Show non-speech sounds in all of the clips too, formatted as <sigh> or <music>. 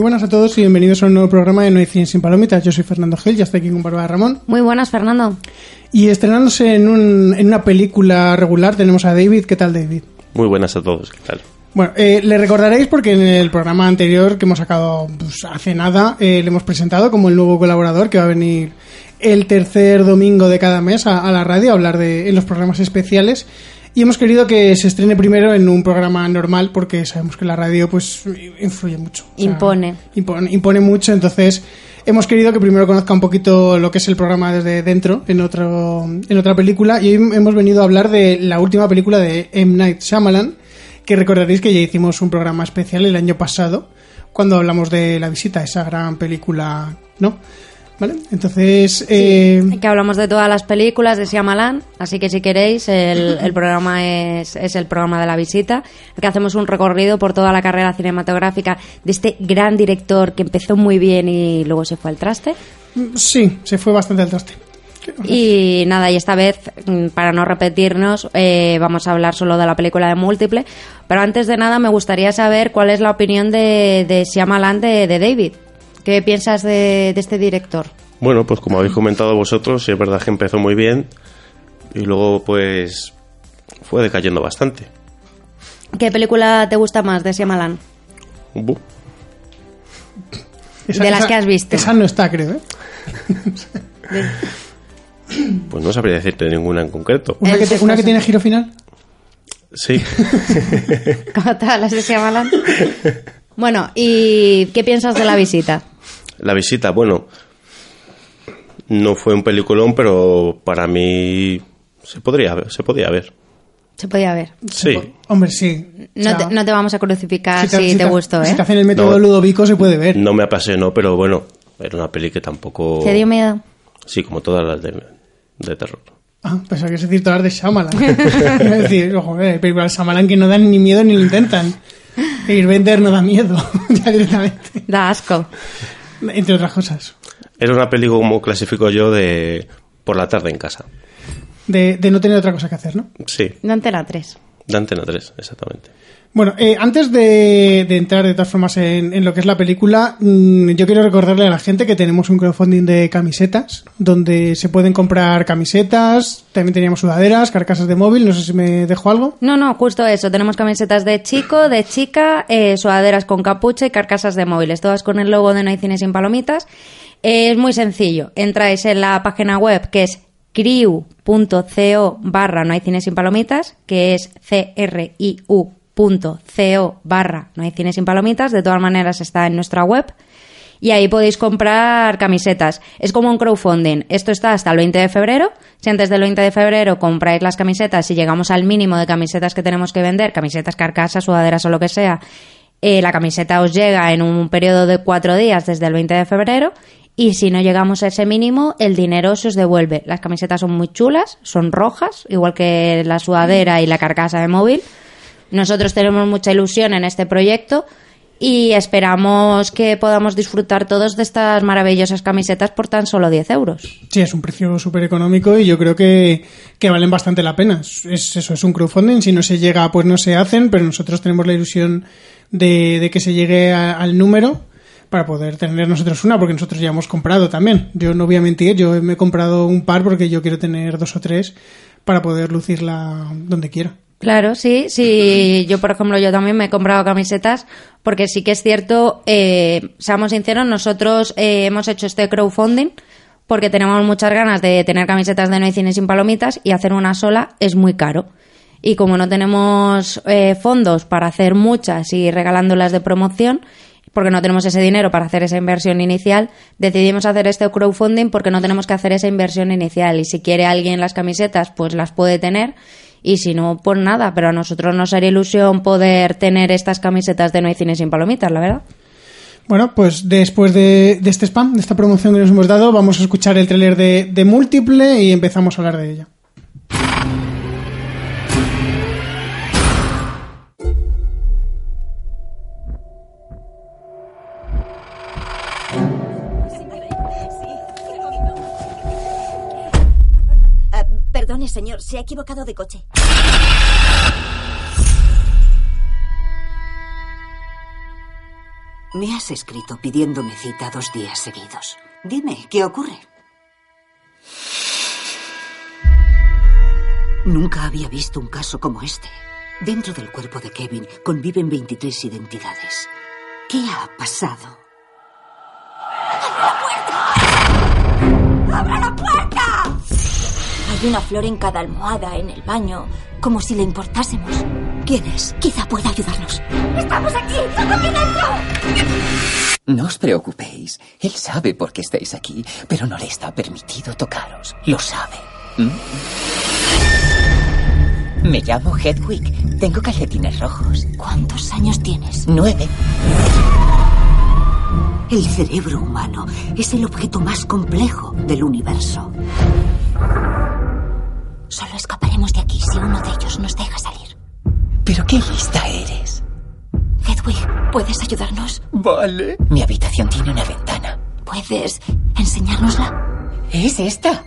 Muy buenas a todos y bienvenidos a un nuevo programa de No hay cine sin palomitas. Yo soy Fernando Gil, ya estoy aquí con Bárbara Ramón. Muy buenas, Fernando. Y estrenándose en, un, en una película regular tenemos a David. ¿Qué tal, David? Muy buenas a todos, ¿qué tal? Bueno, eh, le recordaréis porque en el programa anterior que hemos sacado pues, hace nada, eh, le hemos presentado como el nuevo colaborador que va a venir el tercer domingo de cada mes a, a la radio a hablar de en los programas especiales. Y hemos querido que se estrene primero en un programa normal porque sabemos que la radio pues influye mucho. O sea, Impone. impone. Impone mucho, entonces hemos querido que primero conozca un poquito lo que es el programa desde dentro en otro en otra película y hoy hemos venido a hablar de la última película de M. Night Shyamalan que recordaréis que ya hicimos un programa especial el año pasado cuando hablamos de La Visita, esa gran película, ¿no? ¿Vale? Entonces, eh, Que hablamos de todas las películas de Shyamalan, así que si queréis, el, <laughs> el programa es, es el programa de la visita, que hacemos un recorrido por toda la carrera cinematográfica de este gran director que empezó muy bien y luego se fue al traste. sí, se fue bastante al traste. Y nada, y esta vez, mm, para no repetirnos, eh, vamos a hablar solo de la película de Múltiple. Pero antes de nada, me gustaría saber cuál es la opinión de, de Shyamalan de, de David. ¿Qué piensas de, de este director? Bueno, pues como habéis comentado vosotros, sí es verdad que empezó muy bien y luego pues fue decayendo bastante. ¿Qué película te gusta más de Shyamalan? Bu. De las que has visto. Esa no está, creo, ¿eh? Pues no sabría decirte ninguna en concreto. Una, que, te- sexto una que sen- tiene giro final. Sí, <laughs> como todas las de Shyamalan. <laughs> Bueno, ¿y qué piensas de la visita? la visita, bueno, no fue un peliculón, pero para mí se podría ver, se podía ver. Se podía ver. Sí, Hombre, sí. O No, sea, te, no te vamos a crucificar si te, si gustó, Si ¿eh? te hacen el método No. Ludovico se puede ver. no me apasionó, pero bueno, era una peli que tampoco... ¿Te dio miedo? Sí, como todas las de, de terror. Ah, pensaba que es decir todas las de Shyamalan. <laughs> es decir, ojo, eh, hay películas de Shyamalan que no dan ni miedo ni lo intentan. Irvender no da miedo, <laughs> ya directamente. Da asco. Entre otras cosas. Era una peli como clasifico yo de por la tarde en casa. De, de no tener otra cosa que hacer, ¿no? Sí, De Antena 3. de Antena 3, exactamente. Bueno, eh, antes de, entrar de todas formas en, lo que es la película, mm, yo quiero recordarle a la gente que tenemos un crowdfunding de camisetas, donde se pueden comprar camisetas, también teníamos sudaderas, carcasas de móvil, no sé si me dejo algo. No, no, justo eso. Tenemos camisetas de chico, de chica, eh, sudaderas con capucha y carcasas de móviles, todas con el logo de No hay cine sin palomitas. Eh, es muy sencillo. Entráis en la página web que es criu.co barra no hay cine sin palomitas, que es criu.co barra no hay cine sin palomitas. De todas maneras está en nuestra web. Y ahí podéis comprar camisetas. Es como un crowdfunding. Esto está hasta el 20 de febrero. Si antes del 20 de febrero compráis las camisetas y llegamos al mínimo de camisetas que tenemos que vender, camisetas, carcasas, sudaderas o lo que sea, eh, la camiseta os llega en un periodo de cuatro días desde el 20 de febrero. Y si no llegamos a ese mínimo, el dinero se os devuelve. Las camisetas son muy chulas, son rojas, igual que la sudadera y la carcasa de móvil. Nosotros tenemos mucha ilusión en este proyecto y esperamos que podamos disfrutar todos de estas maravillosas camisetas por tan solo 10 euros. Sí, es un precio súper económico y yo creo que, que valen bastante la pena. Es es eso, es un crowdfunding. Si no se llega, pues no se hacen, pero nosotros tenemos la ilusión de, de que se llegue al número para poder tener nosotros una, porque nosotros ya hemos comprado también. Yo no voy a mentir, yo me he comprado un par porque yo quiero tener dos o tres para poder lucirla donde quiera. Claro, sí, sí. <laughs> Yo, por ejemplo, yo también me he comprado camisetas porque sí que es cierto, eh, seamos sinceros, nosotros eh, hemos hecho este crowdfunding porque tenemos muchas ganas de tener camisetas de No hay cine sin palomitas y hacer una sola es muy caro. Y como no tenemos eh, fondos para hacer muchas y regalándolas de promoción, porque no tenemos ese dinero para hacer esa inversión inicial, decidimos hacer este crowdfunding porque no tenemos que hacer esa inversión inicial. Y si quiere alguien las camisetas, pues las puede tener. Y si no, pues nada. Pero a nosotros nos haría ilusión poder tener estas camisetas de No hay cine sin palomitas, la verdad. Bueno, pues después de, este spam, de esta promoción que nos hemos dado, vamos a escuchar el tráiler de Múltiple y empezamos a hablar de ella. Señor, se ha equivocado de coche. Me has escrito pidiéndome cita dos días seguidos. Dime, ¿qué ocurre? Nunca había visto un caso como este. Dentro del cuerpo de Kevin conviven 23 identidades. ¿Qué ha pasado? Hay una flor en cada almohada en el baño, como si le importásemos. ¿Quién es? Quizá pueda ayudarnos. ¡Estamos aquí! ¡Todo aquí dentro! No os preocupéis. Él sabe por qué estáis aquí, pero no le está permitido tocaros. Lo sabe. ¿Mm? Me llamo Hedwig. Tengo calcetines rojos. ¿Cuántos años tienes? Nueve. El cerebro humano es el objeto más complejo del universo. Si uno de ellos nos deja salir. Pero qué lista eres. Hedwig, ¿puedes ayudarnos? Vale. Mi habitación tiene una ventana. ¿Puedes enseñárnosla? ¿Es esta?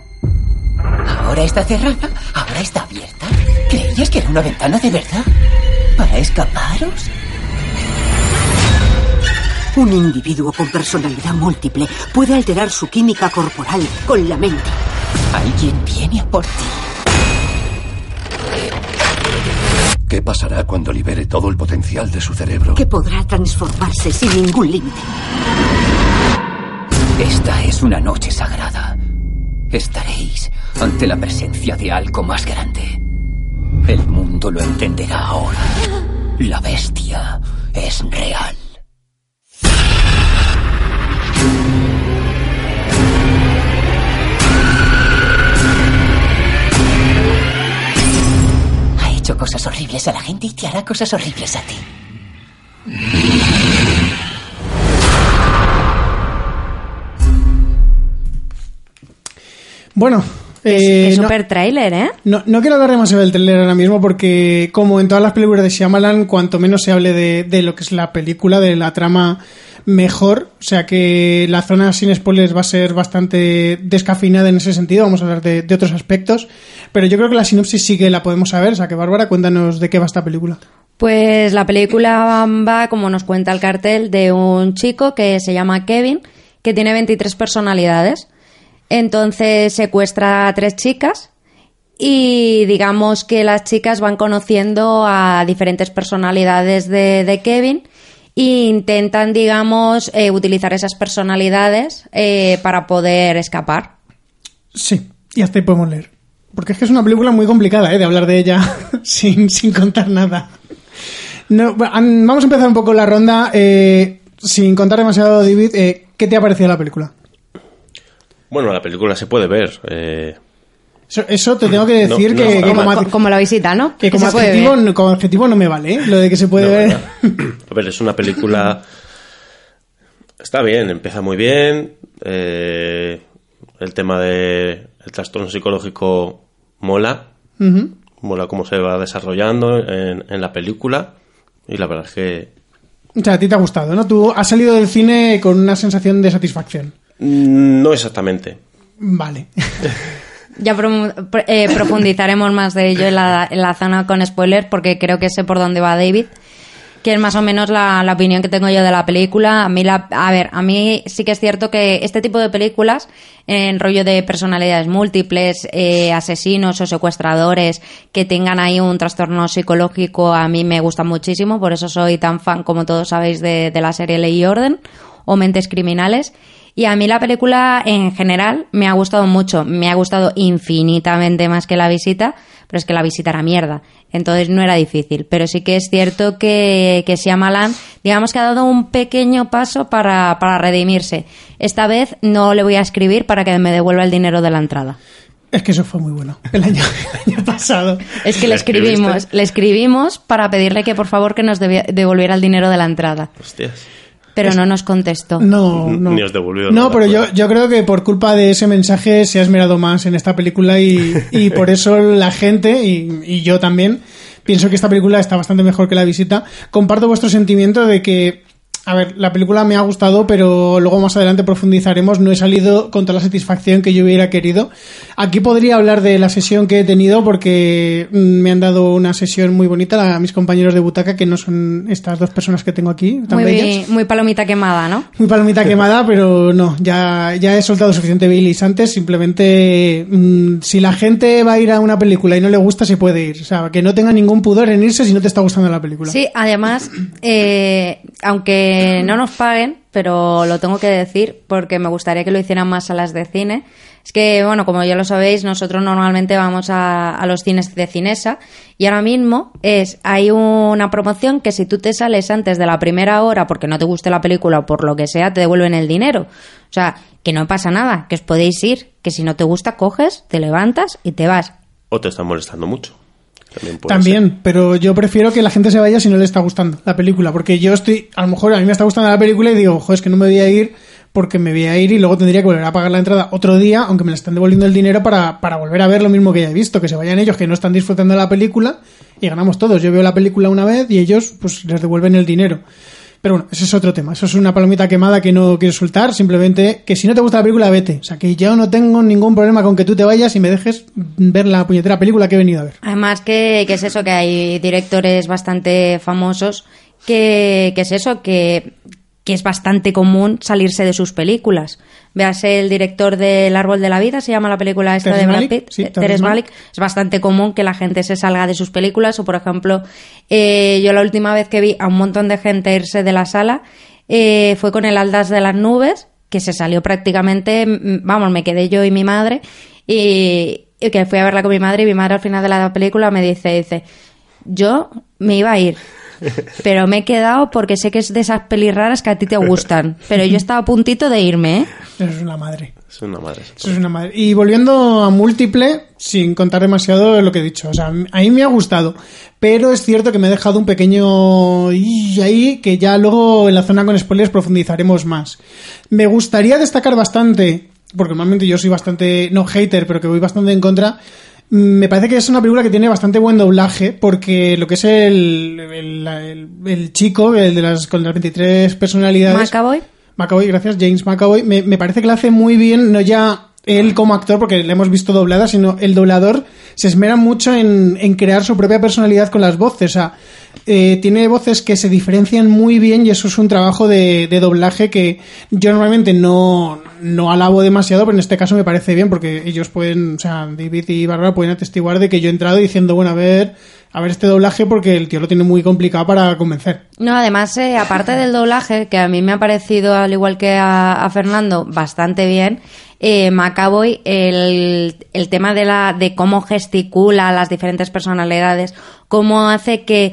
Ahora está cerrada, ahora está abierta. ¿Creías que era una ventana de verdad? ¿Para escaparos? Un individuo con personalidad múltiple puede alterar su química corporal con la mente. Alguien viene a por ti. ¿Qué pasará cuando libere todo el potencial de su cerebro? Que podrá transformarse sin ningún límite. Esta es una noche sagrada. Estaréis ante la presencia de algo más grande. El mundo lo entenderá ahora. La bestia es real. Hecho cosas horribles a la gente y te hará cosas horribles a ti. Bueno, Es, eh, es no- súper tráiler, ¿eh? No, no quiero hablar demasiado del trailer ahora mismo porque, como en todas las películas de Shyamalan, cuanto menos se hable de, de lo que es la película, de la trama, mejor. O sea que la zona sin spoilers va a ser bastante descafeinada en ese sentido. Vamos a hablar de, otros aspectos. Pero yo creo que la sinopsis sí que la podemos saber. O sea que, Bárbara, cuéntanos de qué va esta película. Pues la película va, como nos cuenta el cartel, de un chico que se llama Kevin, que tiene 23 personalidades. Entonces secuestra a tres chicas y digamos que las chicas van conociendo a diferentes personalidades de, de Kevin e intentan, digamos, eh, utilizar esas personalidades eh, para poder escapar. Sí, y hasta ahí podemos leer. Porque es que es una película muy complicada, ¿eh? De hablar de ella <laughs> sin, sin contar nada. No, bueno, an- vamos a empezar un poco la ronda. eh, sin contar demasiado, David, eh, ¿qué te ha parecido la película? Bueno, la película se puede ver. eh, Eso, eso te tengo que No, decir no que, como, Co- como la visita, ¿no? que como adjetivo, no- como adjetivo no me vale, ¿eh? Lo de que se puede no, ver. ¿verdad? <laughs> A ver, es una película. Está bien, empieza muy bien. eh, el tema de el trastorno psicológico mola. Mola cómo se va desarrollando en, en la película. Y la verdad es que O sea, a ti te ha gustado, ¿no? Tú has salido del cine con una sensación de satisfacción. mm, no exactamente. Vale. <laughs> Ya pro- eh, <laughs> profundizaremos más de ello en la, en la zona con spoiler porque creo que sé por dónde va David que es más o menos la, la opinión que tengo yo de la película. A mí, la, a ver, a mí sí que es cierto que este tipo de películas, en rollo de personalidades múltiples, eh, asesinos o secuestradores que tengan ahí un trastorno psicológico, a mí me gusta muchísimo. Por eso soy tan fan, como todos sabéis, de, de la serie Ley y Orden o Mentes Criminales. Y a mí la película en general me ha gustado mucho, me ha gustado infinitamente más que la visita, pero es que la visita era mierda, entonces no era difícil. Pero sí que es cierto que, que Shyamalan, digamos que ha dado un pequeño paso para, para redimirse. Esta vez no le voy a escribir para que me devuelva el dinero de la entrada. Es que eso fue muy bueno. El año, el año pasado. Es que le escribimos, le escribimos para pedirle que por favor que nos devolviera el dinero de la entrada, Hostias. Pero no nos contestó. No, no. Ni os devolvió No, pero yo, yo creo que por culpa de ese mensaje se ha esmerado más en esta película y, y <laughs> por eso la gente, y, y yo también, pienso que esta película está bastante mejor que la visita. Comparto vuestro sentimiento de que a ver, la película me ha gustado, pero luego más adelante profundizaremos. No he salido con toda la satisfacción que yo hubiera querido. Aquí podría hablar de la sesión que he tenido porque mm, me han dado una sesión muy bonita a mis compañeros de butaca, que no son estas dos personas que tengo aquí, tan Muy, bellas. muy palomita quemada, ¿no? Muy palomita quemada, pero no, ya, ya he soltado suficiente bilis antes. Simplemente, mm, si la gente va a ir a una película y no le gusta, se puede ir. O sea, que no tenga ningún pudor en irse si no te está gustando la película. Sí, además, eh, aunque no nos paguen, pero lo tengo que decir porque me gustaría que lo hicieran más salas de cine. Es que, bueno, como ya lo sabéis, nosotros normalmente vamos a, los cines de Cinesa y ahora mismo es hay una promoción que si tú te sales antes de la primera hora porque no te guste la película o por lo que sea, te devuelven el dinero. O sea, que no pasa nada, que os podéis ir, que si no te gusta, coges, te levantas y te vas. O te están molestando mucho. También. puede También, pero yo prefiero que la gente se vaya si no le está gustando la película, porque yo estoy, a lo mejor a mí me está gustando la película y digo, joder, es que no me voy a ir porque me voy a ir y luego tendría que volver a pagar la entrada otro día, aunque me le están devolviendo el dinero para, para volver a ver lo mismo que ya he visto, que se vayan ellos que no están disfrutando de la película y ganamos todos. Yo veo la película una vez y ellos pues les devuelven el dinero. Pero bueno, ese es otro tema. Eso es una palomita quemada que no quiero soltar. Simplemente que si no te gusta la película, vete. O sea, que yo no tengo ningún problema con que tú te vayas y me dejes ver la puñetera película que he venido a ver. Además que, es eso, que hay directores bastante famosos que, que es eso, que, que es bastante común salirse de sus películas. Véase el director de El Árbol de la Vida, se llama la película esta de Brad Pitt, sí, eh, Malick. Malick. Es bastante común que la gente se salga de sus películas o, por ejemplo, eh, yo la última vez que vi a un montón de gente irse de la sala eh, fue con el Aldas de las Nubes, que se salió prácticamente, vamos, me quedé yo y mi madre y, y que fui a verla con mi madre y mi madre al final de la película me dice, dice, yo me iba a ir, pero me he quedado porque sé que es de esas pelis raras que a ti te gustan. Pero yo estaba a puntito de irme, ¿eh? Eso es una madre. Es una madre. Eso es una madre. Y volviendo a múltiple, sin contar demasiado lo que he dicho. O sea, a mí me ha gustado. Pero es cierto que me he dejado un pequeño... y ahí que ya luego en la zona con spoilers profundizaremos más. Me gustaría destacar bastante, porque normalmente yo soy bastante, no hater, pero que voy bastante en contra. Me parece que es una película que tiene bastante buen doblaje, porque lo que es el, el, el- el chico, el de las, con las 23 personalidades... Macaboy. McAvoy, gracias, James McAvoy, me, me parece que lo hace muy bien, no ya él como actor, porque le hemos visto doblada, sino el doblador se esmera mucho en, en crear su propia personalidad con las voces. O sea, eh, tiene voces que se diferencian muy bien y eso es un trabajo de, de doblaje que yo normalmente no, no alabo demasiado, pero en este caso me parece bien porque ellos pueden, o sea, David y Bárbara pueden atestiguar de que yo he entrado diciendo, bueno, a ver, a ver este doblaje porque el tío lo tiene muy complicado para convencer. No, además, eh, aparte del doblaje, que a mí me ha parecido, al igual que a, a Fernando, bastante bien, eh, Macaboy, el, el tema de, la, de cómo gesticula las diferentes personalidades, cómo hace que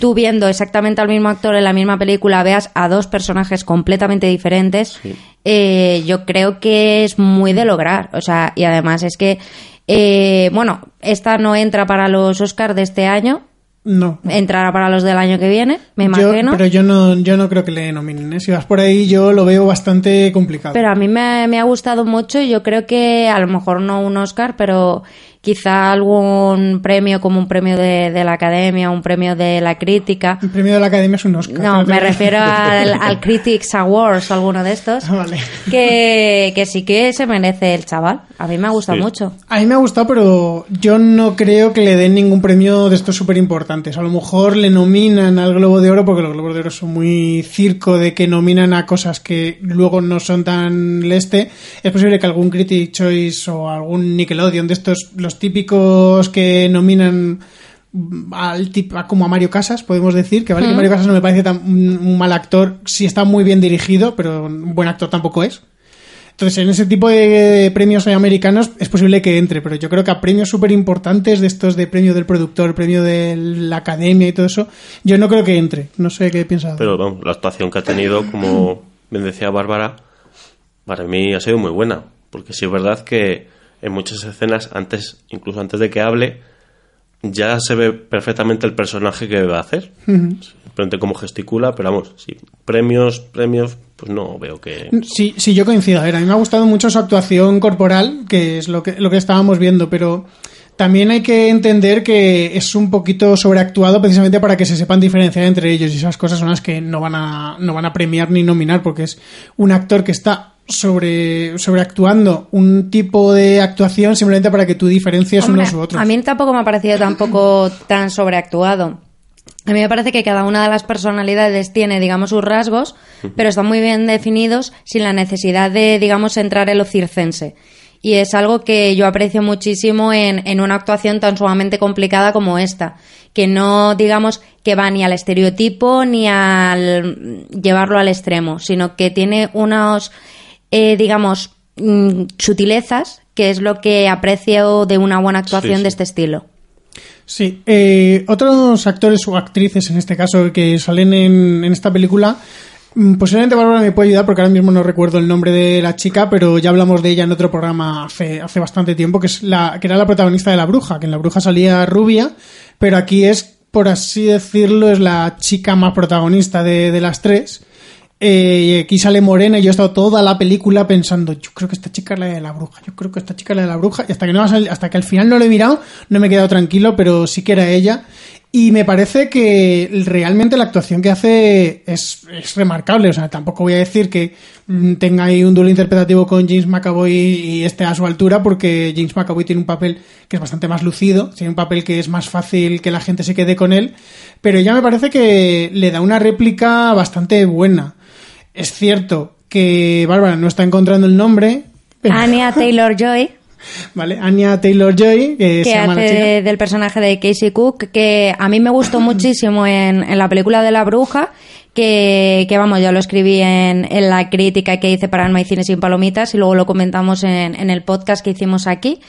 tú viendo exactamente al mismo actor en la misma película veas a dos personajes completamente diferentes, eh, yo creo que es muy de lograr. O sea, y además es que, eh, bueno, esta no entra para los Oscars de este año, No. entrará para los del año que viene, me Yo- imagino. pero yo no, yo no creo que le nominen. ¿eh? Si vas por ahí, yo lo veo bastante complicado. Pero a mí me, me ha gustado mucho y yo creo que a lo mejor no un Oscar, pero quizá algún premio como un premio de, de la academia, un premio de la crítica. El premio de la academia es un Oscar. No, me refiero al, al <laughs> Critics Awards, alguno de estos, Ah, vale. que, que sí que se merece el chaval. A mí me ha gustado Sí. mucho. A mí me ha gustado, pero yo no creo que le den ningún premio de estos súper importantes. A lo mejor le nominan al Globo de Oro, porque los Globos de Oro son muy circo de que nominan a cosas que luego no son tan leste. Es posible que algún Critic Choice o algún Nickelodeon de estos, los típicos que nominan al tip- a- como a Mario Casas, podemos decir, que vale que Mario Casas no me parece tan un, mal actor, si está muy bien dirigido, pero un buen actor tampoco es. Entonces, en ese tipo de premios americanos es posible que entre, pero yo creo que a premios súper importantes de estos de premio del productor, premio de la academia y todo eso, yo no creo que entre. No sé qué piensas. Pero vamos, la actuación que ha tenido, como bien decía Bárbara, para mí ha sido muy buena. Porque sí es verdad que en muchas escenas, antes, incluso antes de que hable, ya se ve perfectamente el personaje que va a hacer. Simplemente cómo gesticula, pero vamos, sí, premios, premios, pues no veo que... Sí, sí, yo coincido. A ver, a mí me ha gustado mucho su actuación corporal, que es lo que, lo que estábamos viendo, pero también hay que entender que es un poquito sobreactuado precisamente para que se sepan diferenciar entre ellos y esas cosas son las que no van a, no van a premiar ni nominar porque es un actor que está sobre sobreactuando un tipo de actuación simplemente para que tú diferencies Hombre, unos u otros. A mí tampoco me ha parecido tampoco <clears throat> tan sobreactuado. A mí me parece que cada una de las personalidades tiene, digamos, sus rasgos, pero están muy bien definidos sin la necesidad de, digamos, entrar en lo circense. Y es algo que yo aprecio muchísimo en, en una actuación tan sumamente complicada como esta. Que no, digamos, que va ni al estereotipo ni al llevarlo al extremo, sino que tiene unos, eh, digamos, mm, sutilezas, que es lo que aprecio de una buena actuación Sí, sí. de este estilo. Sí, eh, otros actores o actrices en este caso que salen en, en esta película, mm, posiblemente Bárbara me puede ayudar porque ahora mismo no recuerdo el nombre de la chica, pero ya hablamos de ella en otro programa hace, hace bastante tiempo, que es la que era la protagonista de La Bruja, que en La Bruja salía rubia, pero aquí es, por así decirlo, es la chica más protagonista de, de las tres. Eh, aquí sale morena y yo he estado toda la película pensando, yo creo que esta chica es la de la bruja, yo creo que esta chica es la de la bruja, y hasta que no hasta que al final no lo he mirado, no me he quedado tranquilo, pero sí que era ella. Y me parece que realmente la actuación que hace es, es remarcable. O sea, tampoco voy a decir que mm, tenga ahí un duelo interpretativo con James McAvoy y esté a su altura, porque James McAvoy tiene un papel que es bastante más lucido, tiene un papel que es más fácil que la gente se quede con él, pero ya me parece que le da una réplica bastante buena. Es cierto que Bárbara no está encontrando el nombre. pero- Anya <laughs> Taylor Joy, ¿Vale? Anya Taylor Joy, que, se que llama la chica. hace del personaje de Casey Cook, que a mí me gustó muchísimo en, en la película de la bruja, que, que vamos, yo lo escribí en, en la crítica que hice para No hay cine sin palomitas y luego lo comentamos en, en el podcast que hicimos aquí.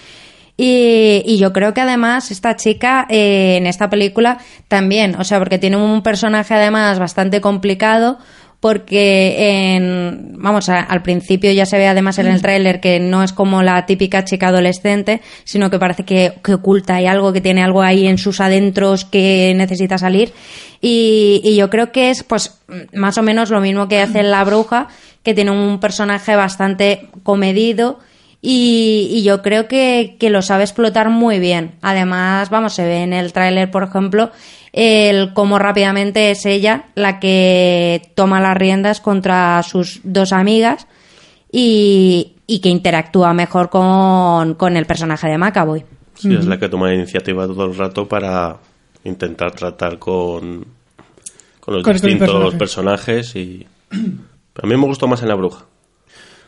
Y, y yo creo que además esta chica eh, en esta película también, o sea, porque tiene un personaje además bastante complicado, porque en, vamos, a- al principio ya se ve además en el tráiler que no es como la típica chica adolescente, sino que parece que, que oculta hay algo, que tiene algo ahí en sus adentros que necesita salir. Y, y yo creo que es pues más o menos lo mismo que hace la bruja, que tiene un personaje bastante comedido, y, y yo creo que, que lo sabe explotar muy bien. Además, vamos, se ve en el tráiler, por ejemplo, el cómo rápidamente es ella la que toma las riendas contra sus dos amigas y, y que interactúa mejor con, con el personaje de Macaboy. Sí, es la que toma la iniciativa todo el rato para intentar tratar con, con los distintos personaje. personajes y <clears throat> a mí me gustó más en La Bruja.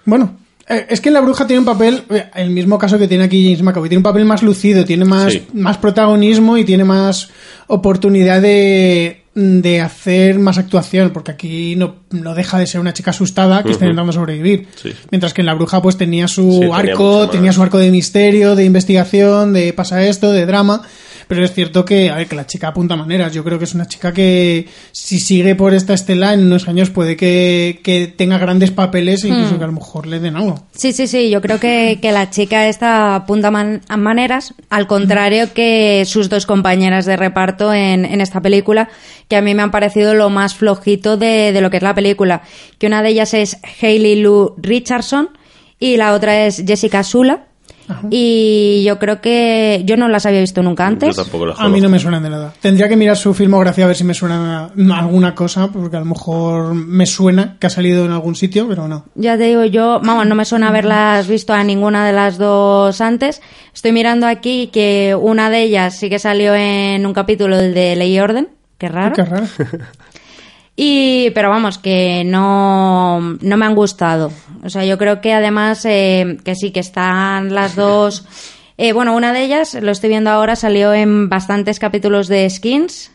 Bueno, es que en La Bruja tiene un papel, eh, el mismo caso que tiene aquí James McAvoy, tiene un papel más lucido, tiene más, Sí. más protagonismo y tiene más oportunidad de, de hacer más actuación, porque aquí no, no deja de ser una chica asustada que está intentando sobrevivir. Sí. Mientras que en La Bruja pues tenía su Sí, tenía arco, más. tenía su arco de misterio, de investigación, de pasa esto, de drama. Pero es cierto que, a ver, que la chica apunta maneras. Yo creo que es una chica que, si sigue por esta estela, en unos años puede que, que tenga grandes papeles e incluso que a lo mejor le den algo. Sí, sí, sí, yo creo que, que la chica esta apunta man- a maneras, al contrario que sus dos compañeras de reparto en, en esta película, que a mí me han parecido lo más flojito de, de lo que es la película. Que una de ellas es Hailey Lou Richardson y la otra es Jessica Sula. Y yo creo que yo no las había visto nunca antes. Yo tampoco la A mí no me suenan de nada. Tendría que mirar su filmografía a ver si me suena alguna cosa, porque a lo mejor me suena que ha salido en algún sitio, pero no. Ya te digo, yo, vamos, no me suena haberlas visto a ninguna de las dos antes. Estoy mirando aquí que una de ellas sí que salió en un capítulo el de Ley y Orden, qué raro. Qué raro. <laughs> Y, pero vamos, que no, no me han gustado. O sea, yo creo que además eh, que sí, que están las dos. <laughs> eh, bueno, una de ellas, lo estoy viendo ahora, salió en bastantes capítulos de Skins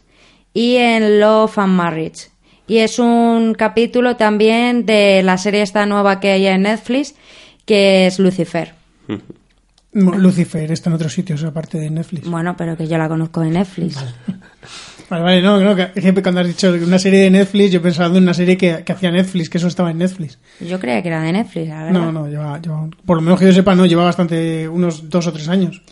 y en Love and Marriage. Y es un capítulo también de la serie esta nueva que hay en Netflix, que es Lucifer. <laughs> Lucifer está en otros sitios aparte de Netflix. Bueno, pero que yo la conozco de Netflix. Vale, vale, no, no, que, que cuando has dicho una serie de Netflix, yo pensaba en una serie que, que hacía Netflix, que eso estaba en Netflix. Yo creía que era de Netflix, la verdad. No, no, lleva, lleva- por lo menos que yo sepa, no, lleva bastante, unos dos o tres años.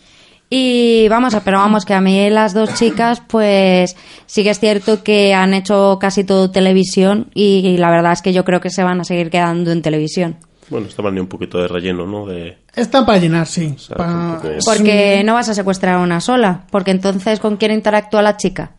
Y vamos, a- pero vamos, que a mí las dos chicas, pues sí que es cierto que han hecho casi todo televisión y, la verdad es que yo creo que se van a seguir quedando en televisión. Bueno, estaban ni un poquito de relleno, ¿no? De, Está para llenar, sí. O sea, Pa- tampoco- es Porque no vas a secuestrar a una sola. Porque entonces, ¿con quién interactúa la chica?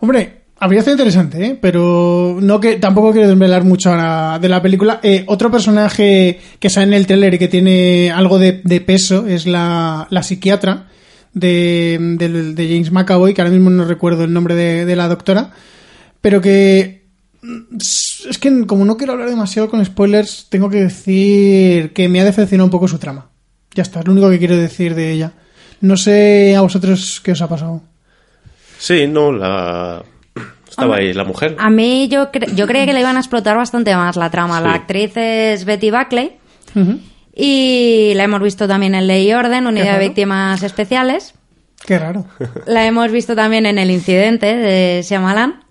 Hombre, habría sido interesante, ¿eh? pero no que tampoco quiero desvelar mucho ahora de la película. Eh, otro personaje que sale en el trailer y que tiene algo de, de peso es la, la psiquiatra de, del- de James McAvoy, que ahora mismo no recuerdo el nombre de, de la doctora, pero que mm, es que como no quiero hablar demasiado con spoilers, tengo que decir que me ha decepcionado un poco su trama. Ya está, es lo único que quiero decir de ella. No sé a vosotros qué os ha pasado. Sí, no, la... Estaba ahí la mujer. A mí yo, cre- yo creía que le iban a explotar bastante más la trama. La actriz es Betty Buckley y la hemos visto también en Ley y Orden, Unidad de. Víctimas Especiales. Qué raro. <laughs> La hemos visto también en El Incidente de Shyamalan.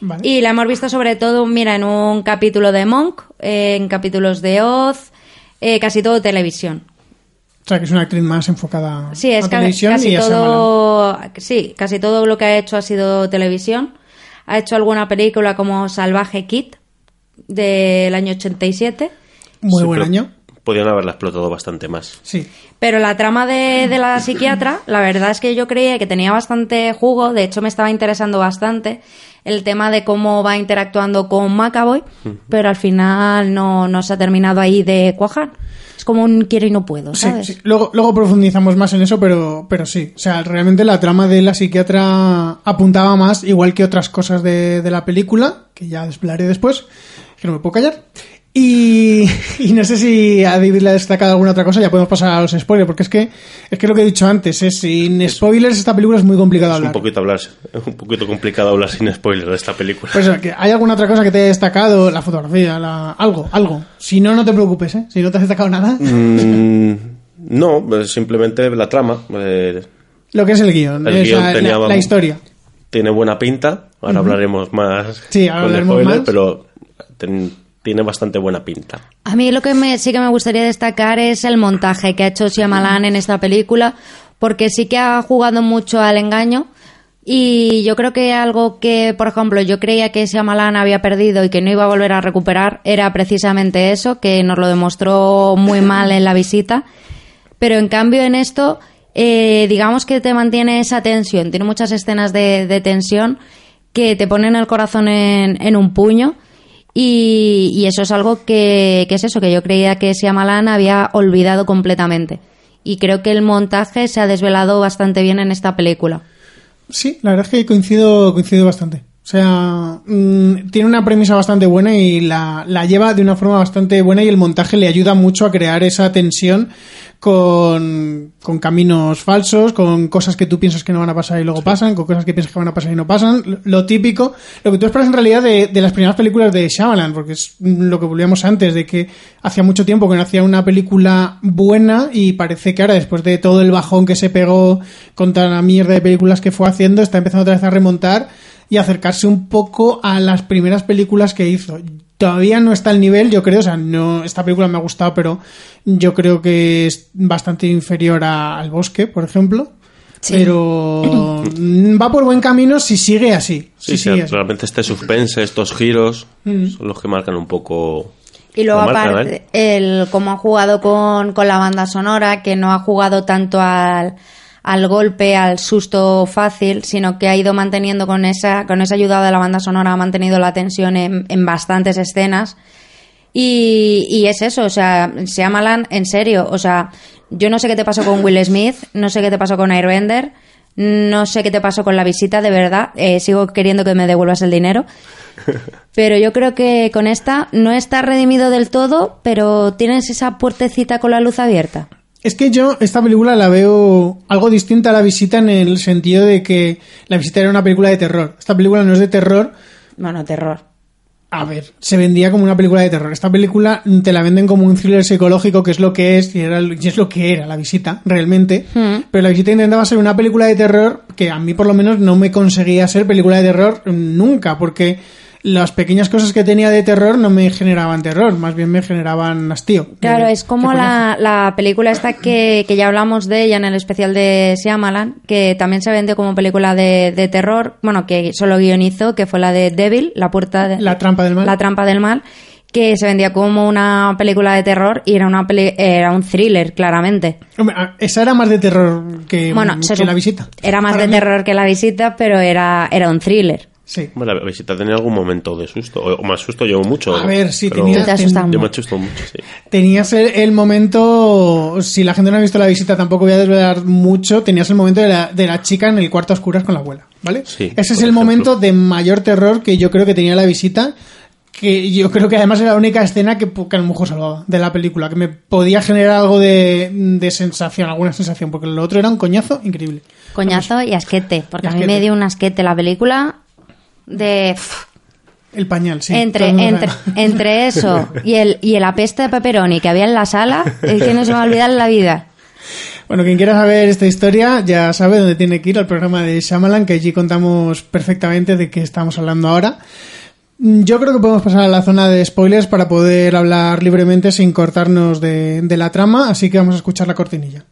Vale. Y la hemos visto sobre todo, mira, en un capítulo de Monk, en capítulos de Oz, eh, casi todo televisión. O sea, que es una actriz más enfocada Sí, es a ca- televisión casi y todo, sí, casi todo lo que ha hecho ha sido televisión. Ha hecho alguna película como Salvaje Kid del año 87. Muy Sí, buen año. Podían haberla explotado bastante más. Sí. Pero la trama de, de la <clears throat> psiquiatra, la verdad es que yo creía que tenía bastante jugo, de hecho me estaba interesando bastante el tema de cómo va interactuando con McAvoy, pero al final no, no se ha terminado ahí de cuajar. Como un quiero y no puedo, ¿sabes? sí. Luego, luego profundizamos más en eso, pero, pero sí. O sea, realmente la trama de la psiquiatra apuntaba más, igual que otras cosas de, de la película, que ya desvelaré después, que no me puedo callar. Y, y no sé si a David le ha destacado alguna otra cosa, ya podemos pasar a los spoilers, porque es que es que lo que he dicho antes, es sin spoilers esta película es muy complicado Es un hablar. poquito hablar, es un poquito complicado hablar sin spoiler de esta película. Pues hay alguna otra cosa que te haya destacado, la fotografía, la... algo, algo. Si no, no te preocupes, ¿eh? Si no te has destacado nada, Mm, no, pues simplemente la trama. eh, lo que es el guion, El guion la- tenía- la historia. tiene buena pinta. Ahora hablaremos más Sí, ahora con hablaremos spoiler, más. pero ten- tiene bastante buena pinta. A mí lo que me, sí que me gustaría destacar es el montaje que ha hecho Shyamalan en esta película, porque sí que ha jugado mucho al engaño y yo creo que algo que, por ejemplo, yo creía que Shyamalan había perdido y que no iba a volver a recuperar era precisamente eso, que nos lo demostró muy <laughs> mal en la visita. Pero en cambio en esto, eh, digamos que te mantiene esa tensión, tiene muchas escenas de, de tensión que te ponen el corazón en, en un puño. Y, y eso es algo que, que es eso, que yo creía que Shyamalan había olvidado completamente. Y creo que el montaje se ha desvelado bastante bien en esta película. Sí, la verdad es que coincido, coincido bastante. O sea, mm, tiene una premisa bastante buena y la, la lleva de una forma bastante buena y el montaje le ayuda mucho a crear esa tensión con, con caminos falsos, con cosas que tú piensas que no van a pasar y luego pasan, con cosas que piensas que van a pasar y no pasan. Lo, lo típico, lo que tú esperas en realidad de, de las primeras películas de Shyamalan, porque es lo que volvíamos antes, de que hacía mucho tiempo que no hacía una película buena y parece que ahora, después de todo el bajón que se pegó contra la mierda de películas que fue haciendo, está empezando otra vez a remontar y acercarse un poco a las primeras películas que hizo. Todavía no está al nivel, yo creo, o sea, no, esta película me ha gustado, pero yo creo que es bastante inferior a- al bosque, por ejemplo. Pero <clears throat> va por buen camino si sigue así. Sí, si sí, sigue así. realmente este suspense, estos giros, Mm. son los que marcan un poco. Y luego aparte, ¿eh? el cómo ha jugado con, con la banda sonora, que no ha jugado tanto al, al golpe, al susto fácil, sino que ha ido manteniendo con esa, con esa ayuda de la banda sonora, ha mantenido la tensión en, en bastantes escenas. Y, es eso, o sea, Shyamalan, en serio, o sea, yo no sé qué te pasó con Will Smith, no sé qué te pasó con Airbender, no sé qué te pasó con la visita, de verdad, eh, sigo queriendo que me devuelvas el dinero. Pero yo creo que con esta no está redimido del todo, pero tienes esa puertecita con la luz abierta. Es que yo esta película la veo algo distinta a la visita en el sentido de que la visita era una película de terror. Esta película no es de terror. Bueno, terror. A ver, se vendía como una película de terror. Esta película te la venden como un thriller psicológico, que es lo que es, y, era, y es lo que era la visita, realmente. Pero la visita intentaba ser una película de terror que a mí por lo menos no me conseguía ser película de terror nunca, porque las pequeñas cosas que tenía de terror no me generaban terror, más bien me generaban hastío. Claro, es como ¿qué la, la película esta que, que ya hablamos de ella en el especial de Shyamalan, que también se vendió como película de, de terror, bueno, que solo guionizó, que fue la de Devil, la puerta de... La trampa del mal. La trampa del mal, que se vendía como una película de terror y era una peli- era un thriller, claramente. Hombre, ah, esa era más de terror que, Bueno, que la visita. Era más Para de mí. terror que la visita, pero era, era un thriller. Sí. Bueno, la visita tenía algún momento de susto. O, o más susto llevo mucho. A ver, sí, pero tenía- Tú te asustas Yo me asusto mucho, sí. Tenías el, el momento, si la gente no ha visto la visita, tampoco voy a desvelar mucho, tenías el momento de la, de la chica en el cuarto a oscuras con la abuela, ¿vale? Sí, Ese es el ejemplo. momento de mayor terror que yo creo que tenía la visita, que yo creo que además era la única escena que, que a lo mejor salvaba de la película, que me podía generar algo de, de sensación, alguna sensación, porque lo otro era un coñazo increíble. Coñazo y asquete, porque Y a mí asquete. me dio un asquete la película de... El pañal, sí. entre, entre, entre eso y el, y el apeste de pepperoni que había en la sala, es que no se me va a olvidar en la vida. Bueno, quien quiera saber esta historia ya sabe dónde tiene que ir al programa de Shyamalan, que allí contamos perfectamente de qué estamos hablando ahora. Mm, Yo creo que podemos pasar a la zona de spoilers para poder hablar libremente sin cortarnos de, de la trama, así que vamos a escuchar la cortinilla.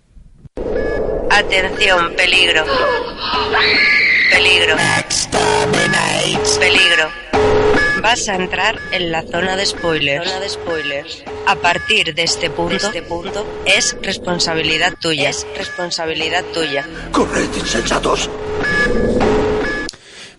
Atención, peligro. Peligro. Peligro. Vas a entrar en la zona de spoilers. Zona de spoilers. A partir de este punto, este punto es responsabilidad tuya. Es responsabilidad tuya. ¡Corred, insensatos!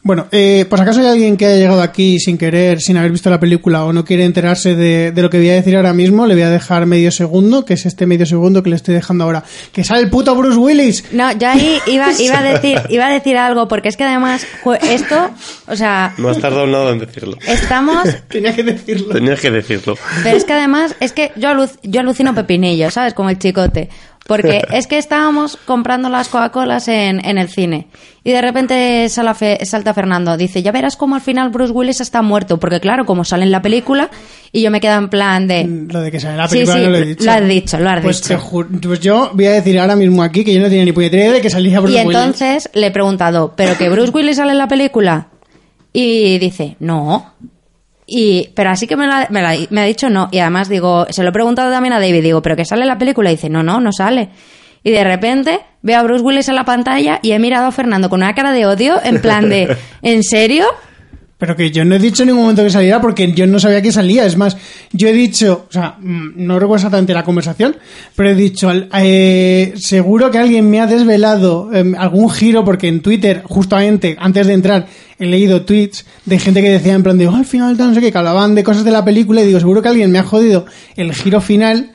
Bueno, eh, pues acaso hay alguien que haya llegado aquí sin querer, sin haber visto la película o no quiere enterarse de, de lo que voy a decir ahora mismo, le voy a dejar medio segundo, que es este medio segundo que le estoy dejando ahora. ¡Que sale el puto Bruce Willis! No, yo ahí <laughs> iba, iba, a decir, iba a decir algo, porque es que además esto, o sea, No has tardado nada en decirlo. estamos <laughs> Tenía que decirlo. Tenías que decirlo. Pero es que además, es que yo, aluc- yo alucino pepinillo, ¿sabes? Como el chicote. Porque <laughs> es que estábamos comprando las Coca-Colas en, en el cine. Y de repente Fe- salta Fernando. Dice, ya verás cómo al final Bruce Willis está muerto. Porque claro, como sale en la película, y yo me quedo en plan de... Lo de que sale en la película sí, no lo he dicho. lo has dicho, lo has pues dicho. te pues yo voy a decir ahora mismo aquí que yo no tenía ni puñetera idea de que salía Bruce Y Willis. entonces le he preguntado, ¿pero que Bruce Willis sale en la película? Y dice, no. Y, pero así que me, la- me, la- me ha dicho no. Y además digo, se lo he preguntado también a David, digo, ¿pero que sale la película? Y dice, no, no, no sale. Y de repente veo a Bruce Willis en la pantalla y he mirado a Fernando con una cara de odio, en plan de, <laughs> ¿en serio? Pero que yo no he dicho en ningún momento que saliera porque yo no sabía que salía. Es más, yo he dicho, o sea, mm, no recuerdo exactamente la conversación, pero he dicho, eh, seguro que alguien me ha desvelado em, algún giro porque en Twitter, justamente antes de entrar, he leído tweets de gente que decía en plan de, "Oh, al final no sé qué, que hablaban de cosas de la película y digo, seguro que alguien me ha jodido el giro final.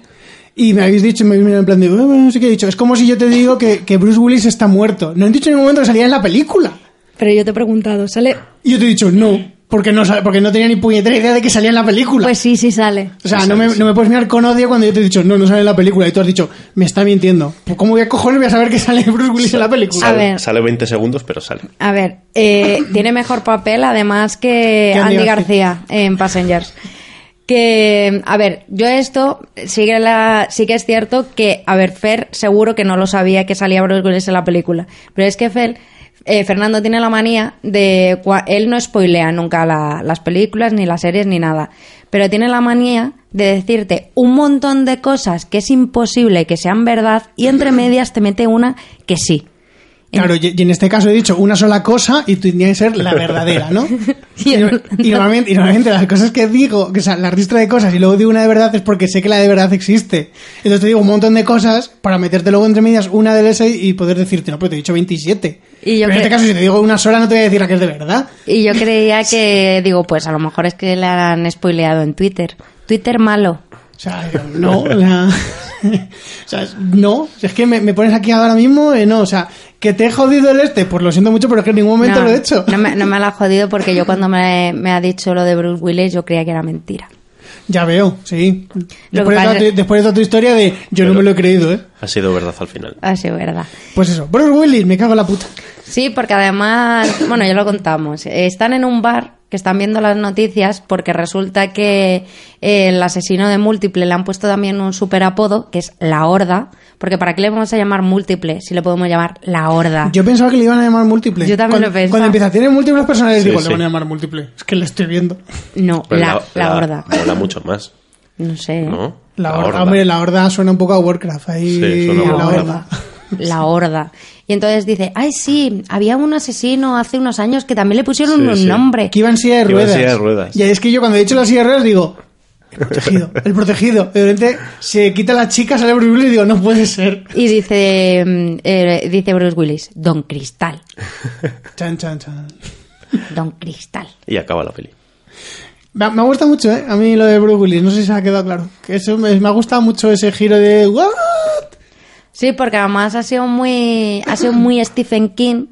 Y me habéis dicho, me habéis mirado en plan de, "Oh, no sé qué he dicho. Es como si yo te digo que, que Bruce Willis está muerto. No he dicho en ningún momento que salía en la película. Pero yo te he preguntado, ¿sale? Y yo te he dicho no, porque no, porque no tenía ni puñetera idea de que salía en la película. Pues sí, sí sale. o sea, no me, no me puedes mirar con odio cuando yo te he dicho no, no sale en la película. Y tú has dicho, me está mintiendo. Pues, ¿Cómo voy a cojones voy a saber que sale Bruce Willis en la película? A Sale, ver. sale 20 segundos, pero sale. A ver, eh, <coughs> tiene mejor papel además que Que Andy Andy García en Passengers. Que, a ver, yo esto sí que, la, sí que es cierto que, a ver, Fer seguro que no lo sabía que salía Bruce Willis en la película. Pero es que Fer, eh, Fernando tiene la manía de... Él no spoilea nunca la- las películas, ni las series, ni nada. Pero tiene la manía de decirte un montón de cosas que es imposible que sean verdad y entre <coughs> medias te mete una que sí. Claro, y y en este caso he dicho una sola cosa y tendría que ser la verdadera, ¿no? <laughs> y, y normalmente, y normalmente las cosas que digo, que, o sea, la ristra de cosas y luego digo una de verdad es porque sé que la de verdad existe. Entonces te digo un montón de cosas para meterte luego entre medias una de esas y poder decirte, no, pero te he dicho 27. Y yo Pero en este caso, si te digo una sola, no te voy a decir la que es de verdad. Y yo creía <laughs> que, digo, pues a lo mejor es que le han spoileado en Twitter. Twitter malo. O sea, no, sea, <laughs> <laughs> o sea, no, es que me, me pones aquí ahora mismo, eh, no, o sea, que te he jodido el este, pues lo siento mucho, pero es que en ningún momento no, lo he hecho. No me, no me la ha jodido porque yo cuando me, me ha dicho lo de Bruce Willis yo creía que era mentira. Ya veo, sí. Después, de, tu, después de toda tu historia de yo no me lo he creído, ¿eh? Ha sido verdad al final. Ha sido verdad. Pues eso, Bruce Willis, me cago en la puta. Sí, porque además, bueno, ya lo contamos. Están en un bar que están viendo las noticias porque resulta que eh, el asesino de múltiple le han puesto también un super apodo que es la horda. Porque ¿para qué le vamos a llamar múltiple si le podemos llamar la horda? Yo pensaba que le iban a llamar múltiple. Yo también cuando, lo pensaba. Cuando empieza, tiene múltiples personalidades, Sí, digo, sí. le van a llamar múltiple. Es que le estoy viendo. No, Pero la, la horda. Mola mucho más, No sé. ¿no? La, horda, hombre, la horda suena un poco a Warcraft. Ahí, Sí, suena a la horda. La horda. Y entonces dice, ay sí, había un asesino hace unos años que también le pusieron Sí, un sí. nombre. Que iba en silla de ruedas. silla de ruedas. Y es que yo cuando he dicho la silla de ruedas digo, El protegido, el protegido. De repente se quita la chica, sale Bruce Willis y digo, no puede ser. Y dice, eh, dice Bruce Willis, Don Cristal, <laughs> Chan, chan, chan. Don Cristal. Y acaba la peli. Me, me gusta mucho, ¿eh? A mí lo de Bruce Willis, no sé si se ha quedado claro. Que eso me, me ha gustado mucho ese giro de... ¿What? Sí, porque además ha sido muy, ha sido muy <coughs> Stephen King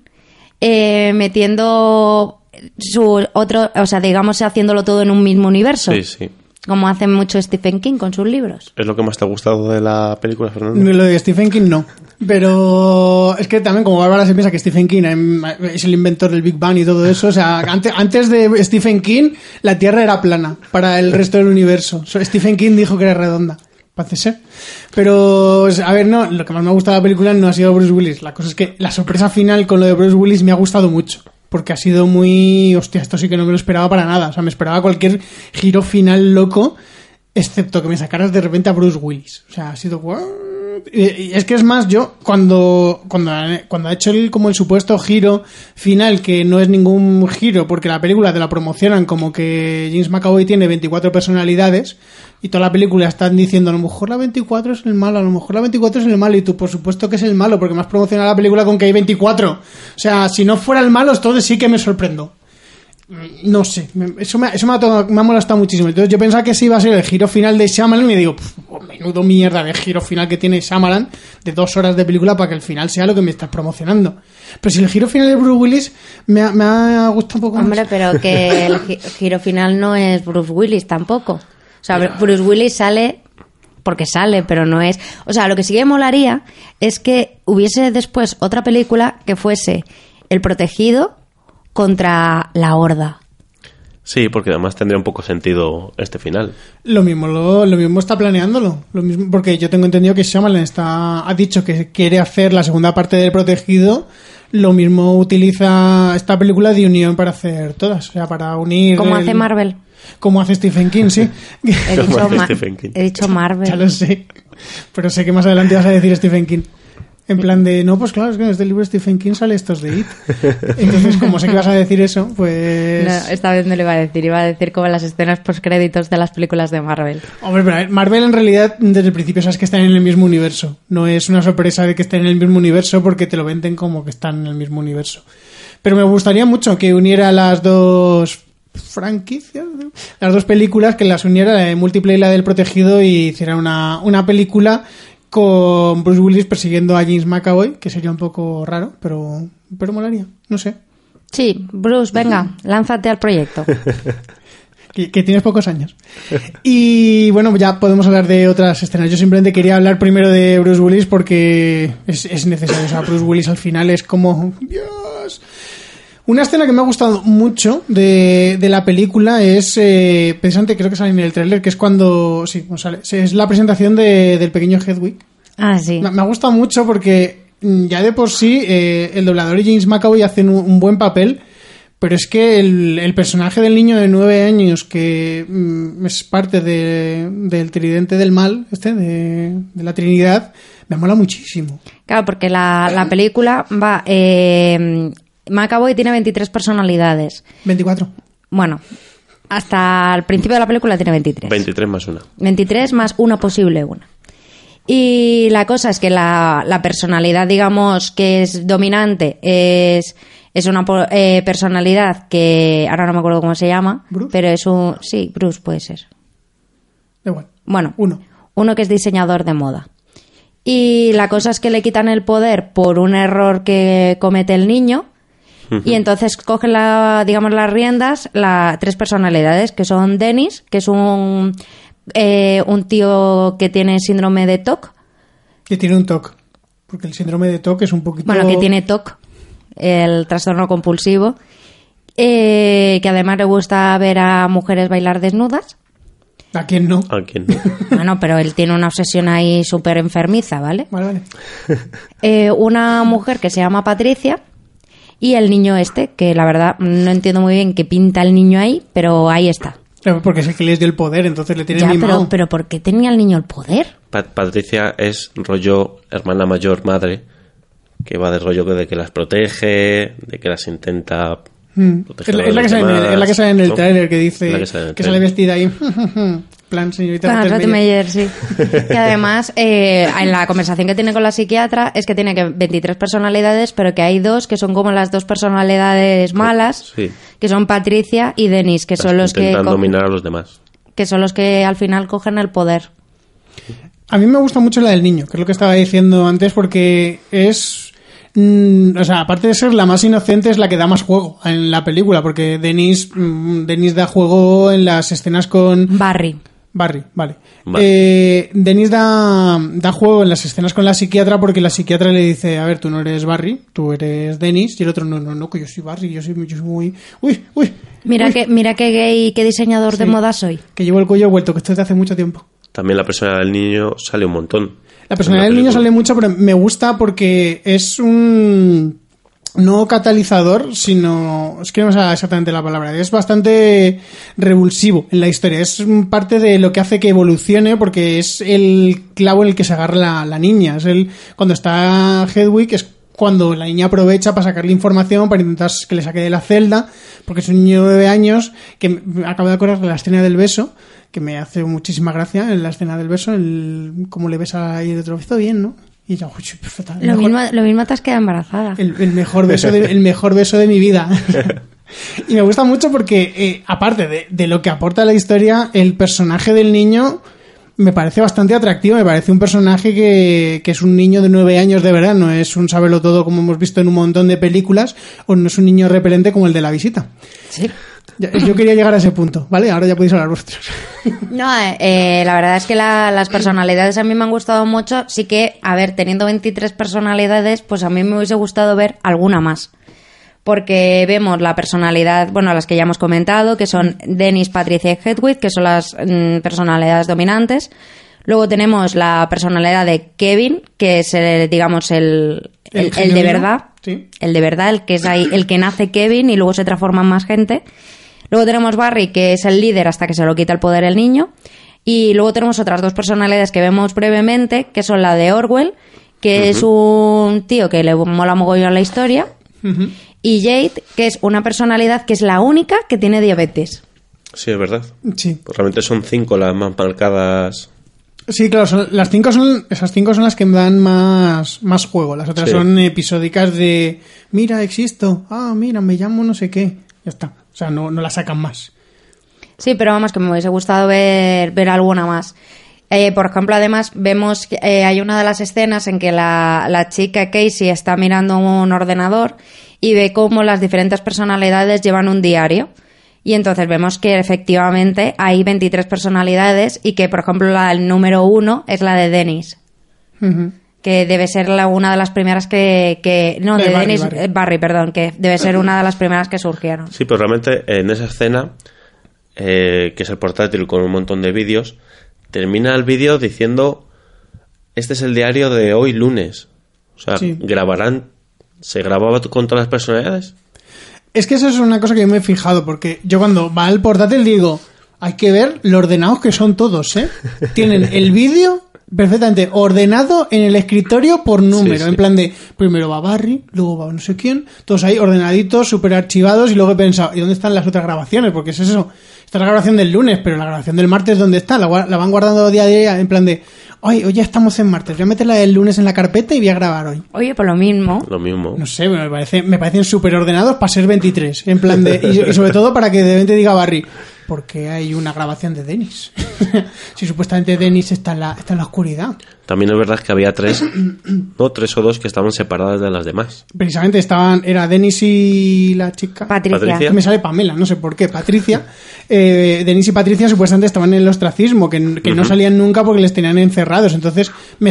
eh, metiendo su otro, o sea, digamos haciéndolo todo en un mismo universo, Sí, sí. como hace mucho Stephen King con sus libros. ¿Es lo que más te ha gustado de la película, Fernando? Lo de Stephen King no. Pero es que también como Bárbara se piensa que Stephen King em, es el inventor del Big Bang y todo eso. O sea, <laughs> antes, antes de Stephen King la Tierra era plana para el resto del universo. So, Stephen King dijo que era redonda. Parece ser. Pero, a ver, no, lo que más me ha gustado de la película no ha sido Bruce Willis. La cosa es que la sorpresa final con lo de Bruce Willis me ha gustado mucho. Porque ha sido muy... Hostia, esto sí que no me lo esperaba para nada. O sea, me esperaba cualquier giro final loco, excepto que me sacaras de repente a Bruce Willis. O sea, ha sido... Es que es más, yo cuando, cuando, cuando ha hecho el, como el supuesto giro final, que no es ningún giro, porque la película te la promocionan como que James McAvoy tiene 24 personalidades, y toda la película están diciendo a lo mejor la 24 es el malo, a lo mejor la 24 es el malo, y tú por supuesto que es el malo, porque me has promocionado la película con que hay 24. O sea, si no fuera el malo, entonces sí que me sorprendo. No sé, eso, me, eso me, ha, me ha molestado muchísimo. Entonces yo pensaba que ese iba a ser el giro final de Shyamalan y digo, "Pf, oh, menudo mierda de giro final que tiene Shyamalan de dos horas de película para que el final sea lo que me estás promocionando. Pero si el giro final de Bruce Willis me ha, me ha gustado un poco Hombre, más. pero que <laughs> el gi- giro final no es Bruce Willis tampoco. O sea, Bruce Willis sale porque sale, pero no es... O sea, lo que sí que molaría es que hubiese después otra película que fuese El Protegido contra la Horda. Sí, porque además tendría un poco sentido este final. Lo mismo, lo, lo mismo está planeándolo. Lo mismo, porque yo tengo entendido que Shyamalan está, ha dicho que quiere hacer la segunda parte del Protegido. Lo mismo utiliza esta película de unión para hacer todas. O sea, para unir. Como el- hace Marvel. Como hace Stephen King, sí. <laughs> He dicho, Stephen King. he dicho <laughs> ya Marvel. lo sé. Pero sé que más adelante vas a decir Stephen King. En plan de, no, pues claro, es que en este libro Stephen King sale estos de It. Entonces, como sé que vas a decir eso, pues. No, esta vez no lo iba a decir, iba a decir como las escenas postcréditos de las películas de Marvel. Hombre, pero Marvel en realidad desde el principio sabes que están en el mismo universo. No es una sorpresa de que estén en el mismo universo porque te lo venden como que están en el mismo universo. Pero me gustaría mucho que uniera las dos franquicias, ¿no? las dos películas, que las uniera, la de Múltiple y la del Protegido, y hiciera una, una película con Bruce Willis persiguiendo a James McAvoy, que sería un poco raro, pero, pero molaría, no sé. Sí, Bruce, venga, lánzate al proyecto. <laughs> que, que tienes pocos años. Y bueno, ya podemos hablar de otras escenas. Yo simplemente quería hablar primero de Bruce Willis porque es, es necesario. O sea, Bruce Willis al final es como... Dios. Una escena que me ha gustado mucho de, de la película es, eh, precisamente creo que sale en el tráiler, que es cuando, sí, no sale, es la presentación de- del pequeño Hedwig. Ah, sí. Me, me ha gustado mucho porque mm, ya de por sí eh, el doblador y James McAvoy hacen un, un buen papel, pero es que el, el personaje del niño de nueve años que mm, es parte de- del tridente del mal, este, de, de la Trinidad, me mola muchísimo. Claro, porque la, la película va... Eh, Macaboy tiene 23 personalidades. 24. Bueno, hasta el principio de la película tiene 23. 23 más una. 23 más una posible una. Y la cosa es que la, la personalidad, digamos, que es dominante es, es una eh, personalidad que ahora no me acuerdo cómo se llama, ¿Bruce? pero es un... Sí, Bruce puede ser. Da igual. Bueno, Uno. uno que es diseñador de moda. Y la cosa es que le quitan el poder por un error que comete el niño. Y entonces cogen la, digamos, las riendas, la, tres personalidades, que son Dennis, que es un, eh, un tío que tiene síndrome de TOC, Que tiene un TOC. Porque el síndrome de TOC es un poquito... bueno, que tiene TOC, el trastorno compulsivo, eh, que además le gusta ver a mujeres bailar desnudas. ¿A quién no? ¿A quién no? <laughs> Bueno, pero él tiene una obsesión ahí súper enfermiza, ¿vale? Vale, vale. eh, una mujer que se llama Patricia y el niño este, que la verdad no entiendo muy bien qué pinta el niño ahí, pero ahí está. Porque es el que les dio el poder, entonces le tiene Ya, mimado. pero, pero ¿por qué tenía el niño el poder? Pa- Patricia es rollo hermana mayor madre, que va de rollo de que las protege, de que las intenta Mm. proteger Es la, es la que sale en el, es la que sale en el ¿no? tráiler que dice que, sale vestida ahí. <laughs> plan señorita Con Rottenmeier. Sí. Y además, <laughs> eh, en la conversación que tiene con la psiquiatra es que tiene que 23 personalidades, pero que hay dos que son como las dos personalidades malas, Sí. que son Patricia y Denis, que son los que, dominar a los demás. que son los que al final cogen el poder. A mí me gusta mucho la del niño, que es lo que estaba diciendo antes, porque es. mm, o sea, aparte de ser la más inocente, es la que da más juego en la película, porque Denis, mm, Denis da juego en las escenas con. Barry. Barry, vale. Vale. Eh, Denis da, da juego en las escenas con la psiquiatra porque la psiquiatra le dice, a ver, tú no eres Barry, tú eres Denis, y el otro, no, no, no, que yo soy Barry, yo soy, yo soy muy... Uy, uy, Mira uy, que, mira qué gay, qué diseñador de moda soy. que llevo el cuello vuelto, que esto es de hace mucho tiempo. También la persona del niño sale un montón. La personalidad del niño sale mucho, pero me gusta porque es un no catalizador, sino es que no sé exactamente la palabra. Es bastante revulsivo en la historia. Es parte de lo que hace que evolucione porque es el clavo en el que se agarra la, la niña. Es el cuando está Hedwig es cuando la niña aprovecha para sacarle información para intentar que le saque de la celda porque es un niño de nueve años que acabo de acordar la escena del beso que me hace muchísima gracia en la escena del beso el cómo le besa ahí de otro beso bien no y yo el Lo mejor- mismo, lo mismo te has quedado embarazada. el, el mejor beso de, el mejor beso de mi vida. <laughs> y me gusta mucho porque, eh, aparte de, de lo que aporta la historia, el personaje del niño me parece bastante atractivo. Me parece un personaje que, que es un niño de nueve años de verdad, no es un sabelo todo como hemos visto en un montón de películas, o no es un niño repelente como el de la visita. Sí. Yo quería llegar a ese punto, ¿vale? Ahora ya podéis hablar vosotros. No, eh, la verdad es que la- las personalidades a mí me han gustado mucho. Sí que, a ver, teniendo 23 personalidades, pues a mí me hubiese gustado ver alguna más. Porque vemos la personalidad, bueno, las que ya hemos comentado, que son Dennis, Patricia y Hedwig, que son las mm, personalidades dominantes. Luego tenemos la personalidad de Kevin, que es, el, digamos, el, el, el de verdad. Sí. El de verdad, el que es ahí, el que nace Kevin y luego se transforma en más gente. Luego tenemos Barry, que es el líder hasta que se lo quita el poder el niño. Y luego tenemos otras dos personalidades que vemos brevemente, que son la de Orwell, que es un tío que le mola mogollón la historia. Y Jade, que es una personalidad que es la única que tiene diabetes. Sí, es verdad. Sí. Pues realmente son cinco las más marcadas. Sí, claro, son- las cinco son, esas cinco son las que me dan más, más juego. Las otras Sí. son episódicas de, mira, existo, ah, mira, me llamo no sé qué. Ya está. O sea, no, no la sacan más. Sí, pero vamos, que me hubiese gustado ver, ver alguna más. Eh, por ejemplo, además, vemos que eh, hay una de las escenas en que la, la chica Casey está mirando un ordenador y ve cómo las diferentes personalidades llevan un diario. Y entonces vemos que efectivamente hay 23 personalidades y que, por ejemplo, la el número uno es la de Dennis. Que debe ser la, una de las primeras que. que no, De de, Barry, Dennis. Barry. eh, Barry, perdón, que debe ser una de las primeras que surgieron. Sí, pero realmente en esa escena, eh, que es el portátil con un montón de vídeos, termina el vídeo diciendo: Este es el diario de hoy lunes. O sea, Sí. grabarán. ¿Se grababa con todas las personalidades? Es que eso es una cosa que yo me he fijado, porque yo cuando va al portátil digo, hay que ver lo ordenados que son todos, ¿eh? Tienen el vídeo perfectamente ordenado en el escritorio por número, Sí, sí. en plan de, primero va Barry, luego va no sé quién, todos ahí ordenaditos, súper archivados, y luego he pensado, ¿y dónde están las otras grabaciones? Porque es eso, está la grabación del lunes, pero la grabación del martes, ¿dónde está? La, la van guardando día a día, en plan de, hoy, hoy ya estamos en martes, voy a meter la del lunes en la carpeta y voy a grabar hoy. Oye, por lo mismo. Lo mismo. No sé, me, parece, me parecen súper ordenados para ser 23. En plan de. Y, y sobre todo para que de repente diga Barry, ¿por qué hay una grabación de Dennis? <laughs> si supuestamente Dennis está en la, está en la oscuridad. También es verdad que había tres, no, tres o dos que estaban separadas de las demás. Precisamente estaban. Era Dennis y la chica. Patricia. Me sale Pamela, no sé por qué. Patricia. <laughs> Eh, Denis y Patricia supuestamente estaban en el ostracismo, que, que no salían nunca porque les tenían encerrados. Entonces, me,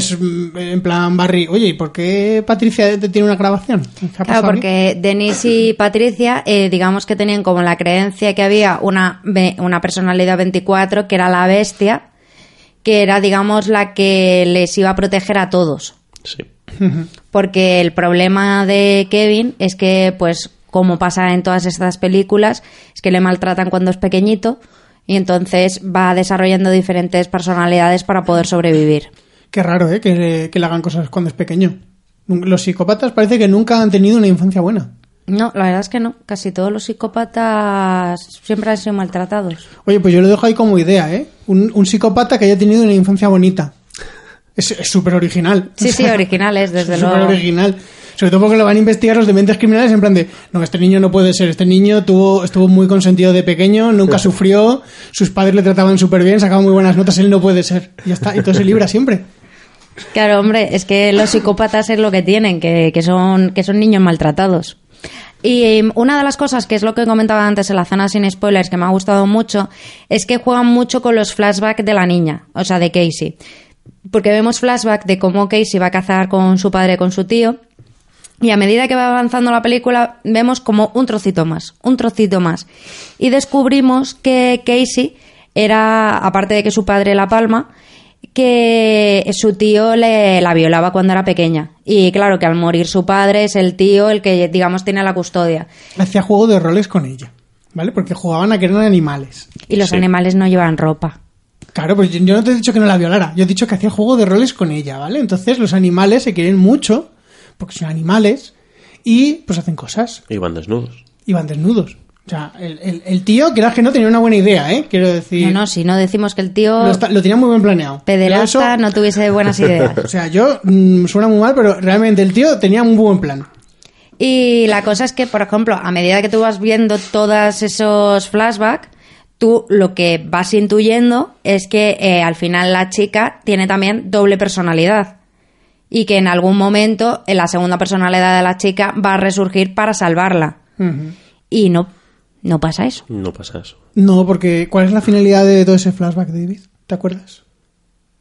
en plan, Barry, oye, ¿y por qué Patricia te tiene una grabación? ¿Qué ha Claro, aquí? porque Denis y <laughs> Patricia, eh, digamos que tenían como la creencia que había una, una personalidad 24 que era la bestia, que era, digamos, la que les iba a proteger a todos. Sí. <laughs> Porque el problema de Kevin es que, pues, como pasa en todas estas películas, es que le maltratan cuando es pequeñito y entonces va desarrollando diferentes personalidades para poder sobrevivir. Qué raro, ¿eh? Que, le- que le hagan cosas cuando es pequeño. Los psicópatas parece que nunca han tenido una infancia buena. No, la verdad es que no. Casi todos los psicópatas siempre han sido maltratados. Oye, pues yo lo dejo ahí como idea, ¿eh? Un, un psicópata que haya tenido una infancia bonita. Es es súper original. Sí, sí, originales, desde Es súper luego. original. Sobre todo porque lo van a investigar los dementes criminales en plan de, no, este niño no puede ser, este niño tuvo, estuvo muy consentido de pequeño, nunca sufrió, sus padres le trataban súper bien, sacaban muy buenas notas, él no puede ser. Y ya está, y todo se libra siempre. Claro, hombre, es que los psicópatas es lo que tienen, que, que son, que son niños maltratados. Y eh, una de las cosas que es lo que comentaba antes en la zona sin spoilers que me ha gustado mucho es que juegan mucho con los flashbacks de la niña, o sea, de Casey. Porque vemos flashback de cómo Casey va a cazar con su padre, con su tío, y a medida que va avanzando la película, vemos como un trocito más, un trocito más. Y descubrimos que Casey era, aparte de que su padre la palma, que su tío le, la violaba cuando era pequeña. Y claro, que al morir su padre es el tío el que, digamos, tiene la custodia. Hacía juego de roles con ella, ¿vale? Porque jugaban a que eran animales. Y los Sí. animales no llevan ropa. Claro, pues yo yo no te he dicho que no la violara, yo he dicho que hacía juego de roles con ella, ¿vale? Entonces los animales se quieren mucho, porque son animales, y pues hacen cosas, Y van desnudos. y van desnudos. O sea, el, el- el tío, quieras que no, tenía una buena idea, ¿eh? Quiero decir, No, no, si no decimos que el tío lo, está- lo tenía muy bien planeado. Pederasta eso- no tuviese buenas <laughs> ideas. O sea, yo mm, suena muy mal, pero realmente el tío tenía un buen plan. Y la cosa es que, por ejemplo, a medida que tú vas viendo todos esos flashbacks, tú lo que vas intuyendo es que eh, al final la chica tiene también doble personalidad. Y que en algún momento en la segunda personalidad de la chica va a resurgir para salvarla. Y no, no pasa eso. No pasa eso. No, porque ¿cuál es la finalidad de todo ese flashback, David? ¿Te acuerdas?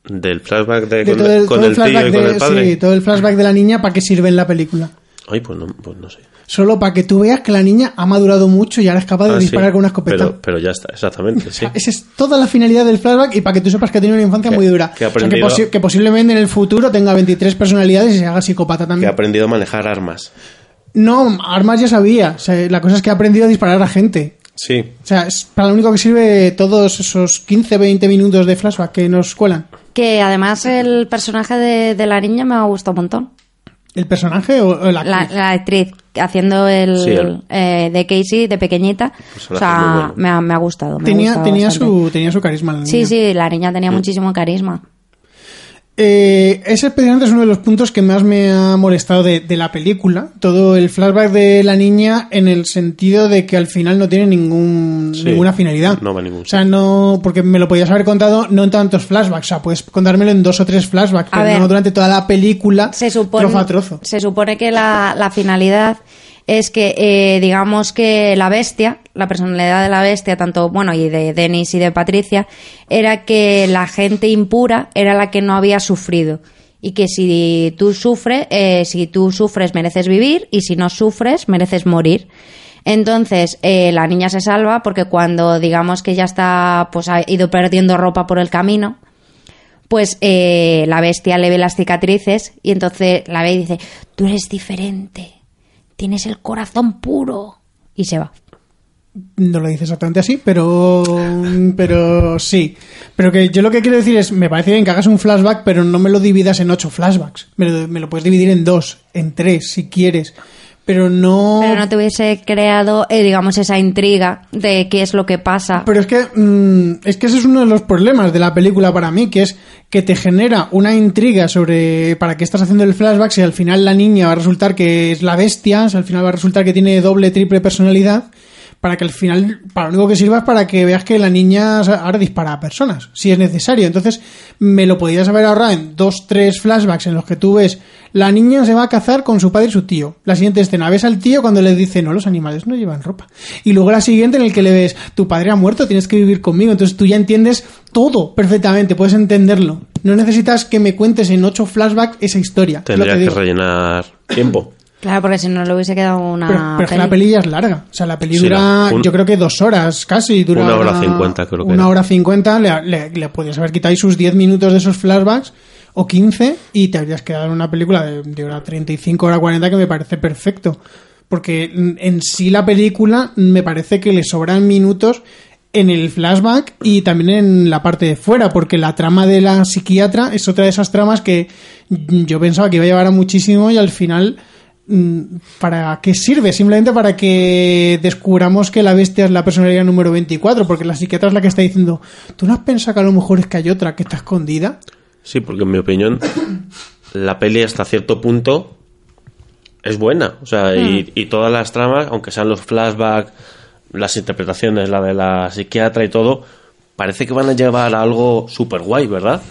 Del flashback de, De con, todo el, con todo el tío flashback y con de- el padre. Sí, todo el flashback de la niña, ¿para qué sirve en la película? Ay, pues no, pues no sé. Solo para que tú veas que la niña ha madurado mucho y ahora es capaz de Ah, sí. disparar con una escopeta. Pero, pero ya está, exactamente, sí. <laughs> Esa es toda la finalidad del flashback y para que tú sepas que ha tenido una infancia Que- muy dura. que ha O sea, aprendido- posi- que posiblemente en el futuro tenga 23 personalidades y se haga psicópata Que también. ha aprendido a manejar armas. No, armas ya sabía. O sea, la cosa es que ha aprendido a disparar a gente. Sí, O sea, es para lo único que sirve todos esos 15-20 minutos de flashback que nos cuelan. Que además el personaje de, de la niña me ha gustado un montón. ¿El personaje o, o la actriz? la actriz haciendo el, Sí, el- eh, de Casey de pequeñita. O personaje muy sea, bueno. me, ha, me ha gustado. me ha tenía gustado tenía, bastante. su, tenía su carisma. la Sí, niña. sí, la niña Mm. tenía muchísimo carisma. Eh, ese precisamente es uno de los puntos que más me ha molestado de, de la película. Todo el flashback de la niña en el sentido de que al final no tiene ningún, Sí, ninguna finalidad. no va ningún O sea, no, porque me lo podías haber contado no en tantos flashbacks. O sea, puedes contármelo en dos o tres flashbacks, A pero ver, no durante toda la película, Se supone, trozo a trozo. se supone que la, la finalidad es que, eh, digamos que la bestia, la personalidad de la bestia, tanto, bueno, y de Denis y de Patricia, era que la gente impura era la que no había sufrido. Y que si tú sufres, eh, si tú sufres mereces vivir y si no sufres mereces morir. Entonces, eh, la niña se salva porque cuando digamos que ya está, pues ha ido perdiendo ropa por el camino, pues eh, la bestia le ve las cicatrices y entonces la ve y dice, tú eres diferente, tienes el corazón puro. Y se va. No lo dice exactamente así, pero, pero sí. Pero que yo lo que quiero decir es, me parece bien que hagas un flashback, pero no me lo dividas en ocho flashbacks. Me lo, me lo puedes dividir en dos, en tres, si quieres. Pero no... Pero no te hubiese creado, eh, digamos, esa intriga de qué es lo que pasa. Pero es que, mm, es que ese es uno de los problemas de la película para mí, que es que te genera una intriga sobre para qué estás haciendo el flashback si al final la niña va a resultar que es la bestia, si al final va a resultar que tiene doble, triple personalidad, para que al final, para lo único que sirva es para que veas que la niña ahora dispara a personas, si es necesario. Entonces, me lo podrías haber ahorrado en dos, tres flashbacks en los que tú ves la niña se va a cazar con su padre y su tío. La siguiente escena, ves al tío cuando le dice, no, los animales no llevan ropa. Y luego la siguiente en el que le ves, tu padre ha muerto, tienes que vivir conmigo. Entonces tú ya entiendes todo perfectamente, puedes entenderlo. No necesitas que me cuentes en ocho flashbacks esa historia. tendría que, digo. rellenar tiempo. Claro, porque si no le hubiese quedado una. Pero, pero es que la peli. ya es larga. O sea, la peli Sí, dura, un- yo creo que dos horas casi. Dura Una hora cincuenta, creo que Una era. hora cincuenta, le, le, le podías haber quitado ahí sus 10 minutos de esos flashbacks o 15 y te habrías quedado en una película de, de hora 35, hora 40 que me parece perfecto. Porque mm, en sí la película me parece que le sobran minutos en el flashback y también en la parte de fuera, porque la trama de la psiquiatra es otra de esas tramas que yo pensaba que iba a llevar a muchísimo y al final mm, ¿para qué sirve? Simplemente para que descubramos que la bestia es la personalidad número 24, porque la psiquiatra es la que está diciendo, ¿tú no has pensado que a lo mejor es que hay otra que está escondida? Sí, porque en mi opinión, la peli hasta cierto punto es buena. O sea, y, y todas las tramas, aunque sean los flashbacks, las interpretaciones, la de la psiquiatra y todo, parece que van a llevar a algo súper guay, ¿verdad?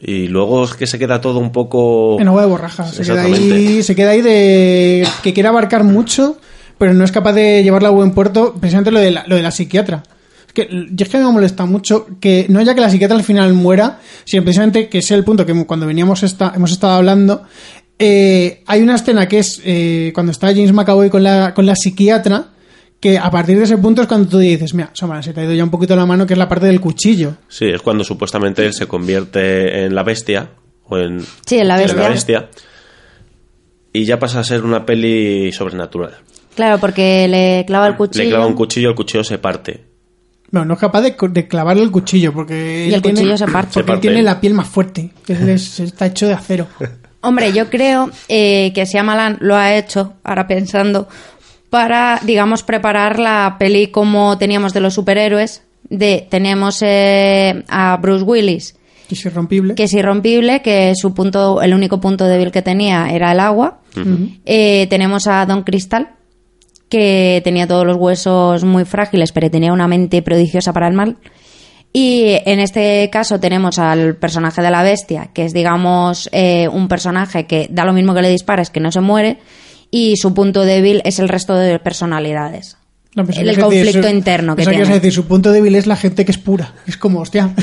Y luego es que se queda todo un poco... En agua de borraja. Se queda, ahí, se queda ahí de que quiere abarcar mucho, pero no es capaz de llevarla a buen puerto, precisamente lo de la, lo de la psiquiatra. Es que, yo es que me molesta mucho que no ya que la psiquiatra al final muera, sino precisamente que es el punto que cuando veníamos esta, hemos estado hablando, eh, hay una escena que es eh, cuando está James McAvoy con la, con la psiquiatra, que a partir de ese punto es cuando tú dices, mira, Samara, se te ha ido ya un poquito la mano, que es la parte del cuchillo. Sí, es cuando supuestamente él se convierte en la bestia. O en, Sí, en la bestia. bestia, Y ya pasa a ser una peli sobrenatural. Claro, porque le clava el cuchillo. Le clava un cuchillo, el cuchillo se parte. Bueno, no es capaz de, de clavarle el cuchillo, porque... Y él el tiene- cuchillo se parte. Se Porque él tiene la piel más fuerte. Él es- está hecho de acero. <laughs> Hombre, yo creo eh, que Shyamalan lo ha hecho, ahora pensando, para, digamos, preparar la peli como teníamos de los superhéroes. De, tenemos eh, a Bruce Willis, Que es irrompible. que es irrompible, que su punto, el único punto débil que tenía era el agua. Eh, tenemos a Don Cristal, que tenía todos los huesos muy frágiles, pero tenía una mente prodigiosa para el mal. Y en este caso tenemos al personaje de la bestia, que es, digamos, eh, un personaje que da lo mismo que le dispares, que no se muere, y su punto débil es el resto de personalidades. No, el que decir conflicto su- interno que tiene. a decir, su punto débil es la gente que es pura. Es como, hostia. <laughs>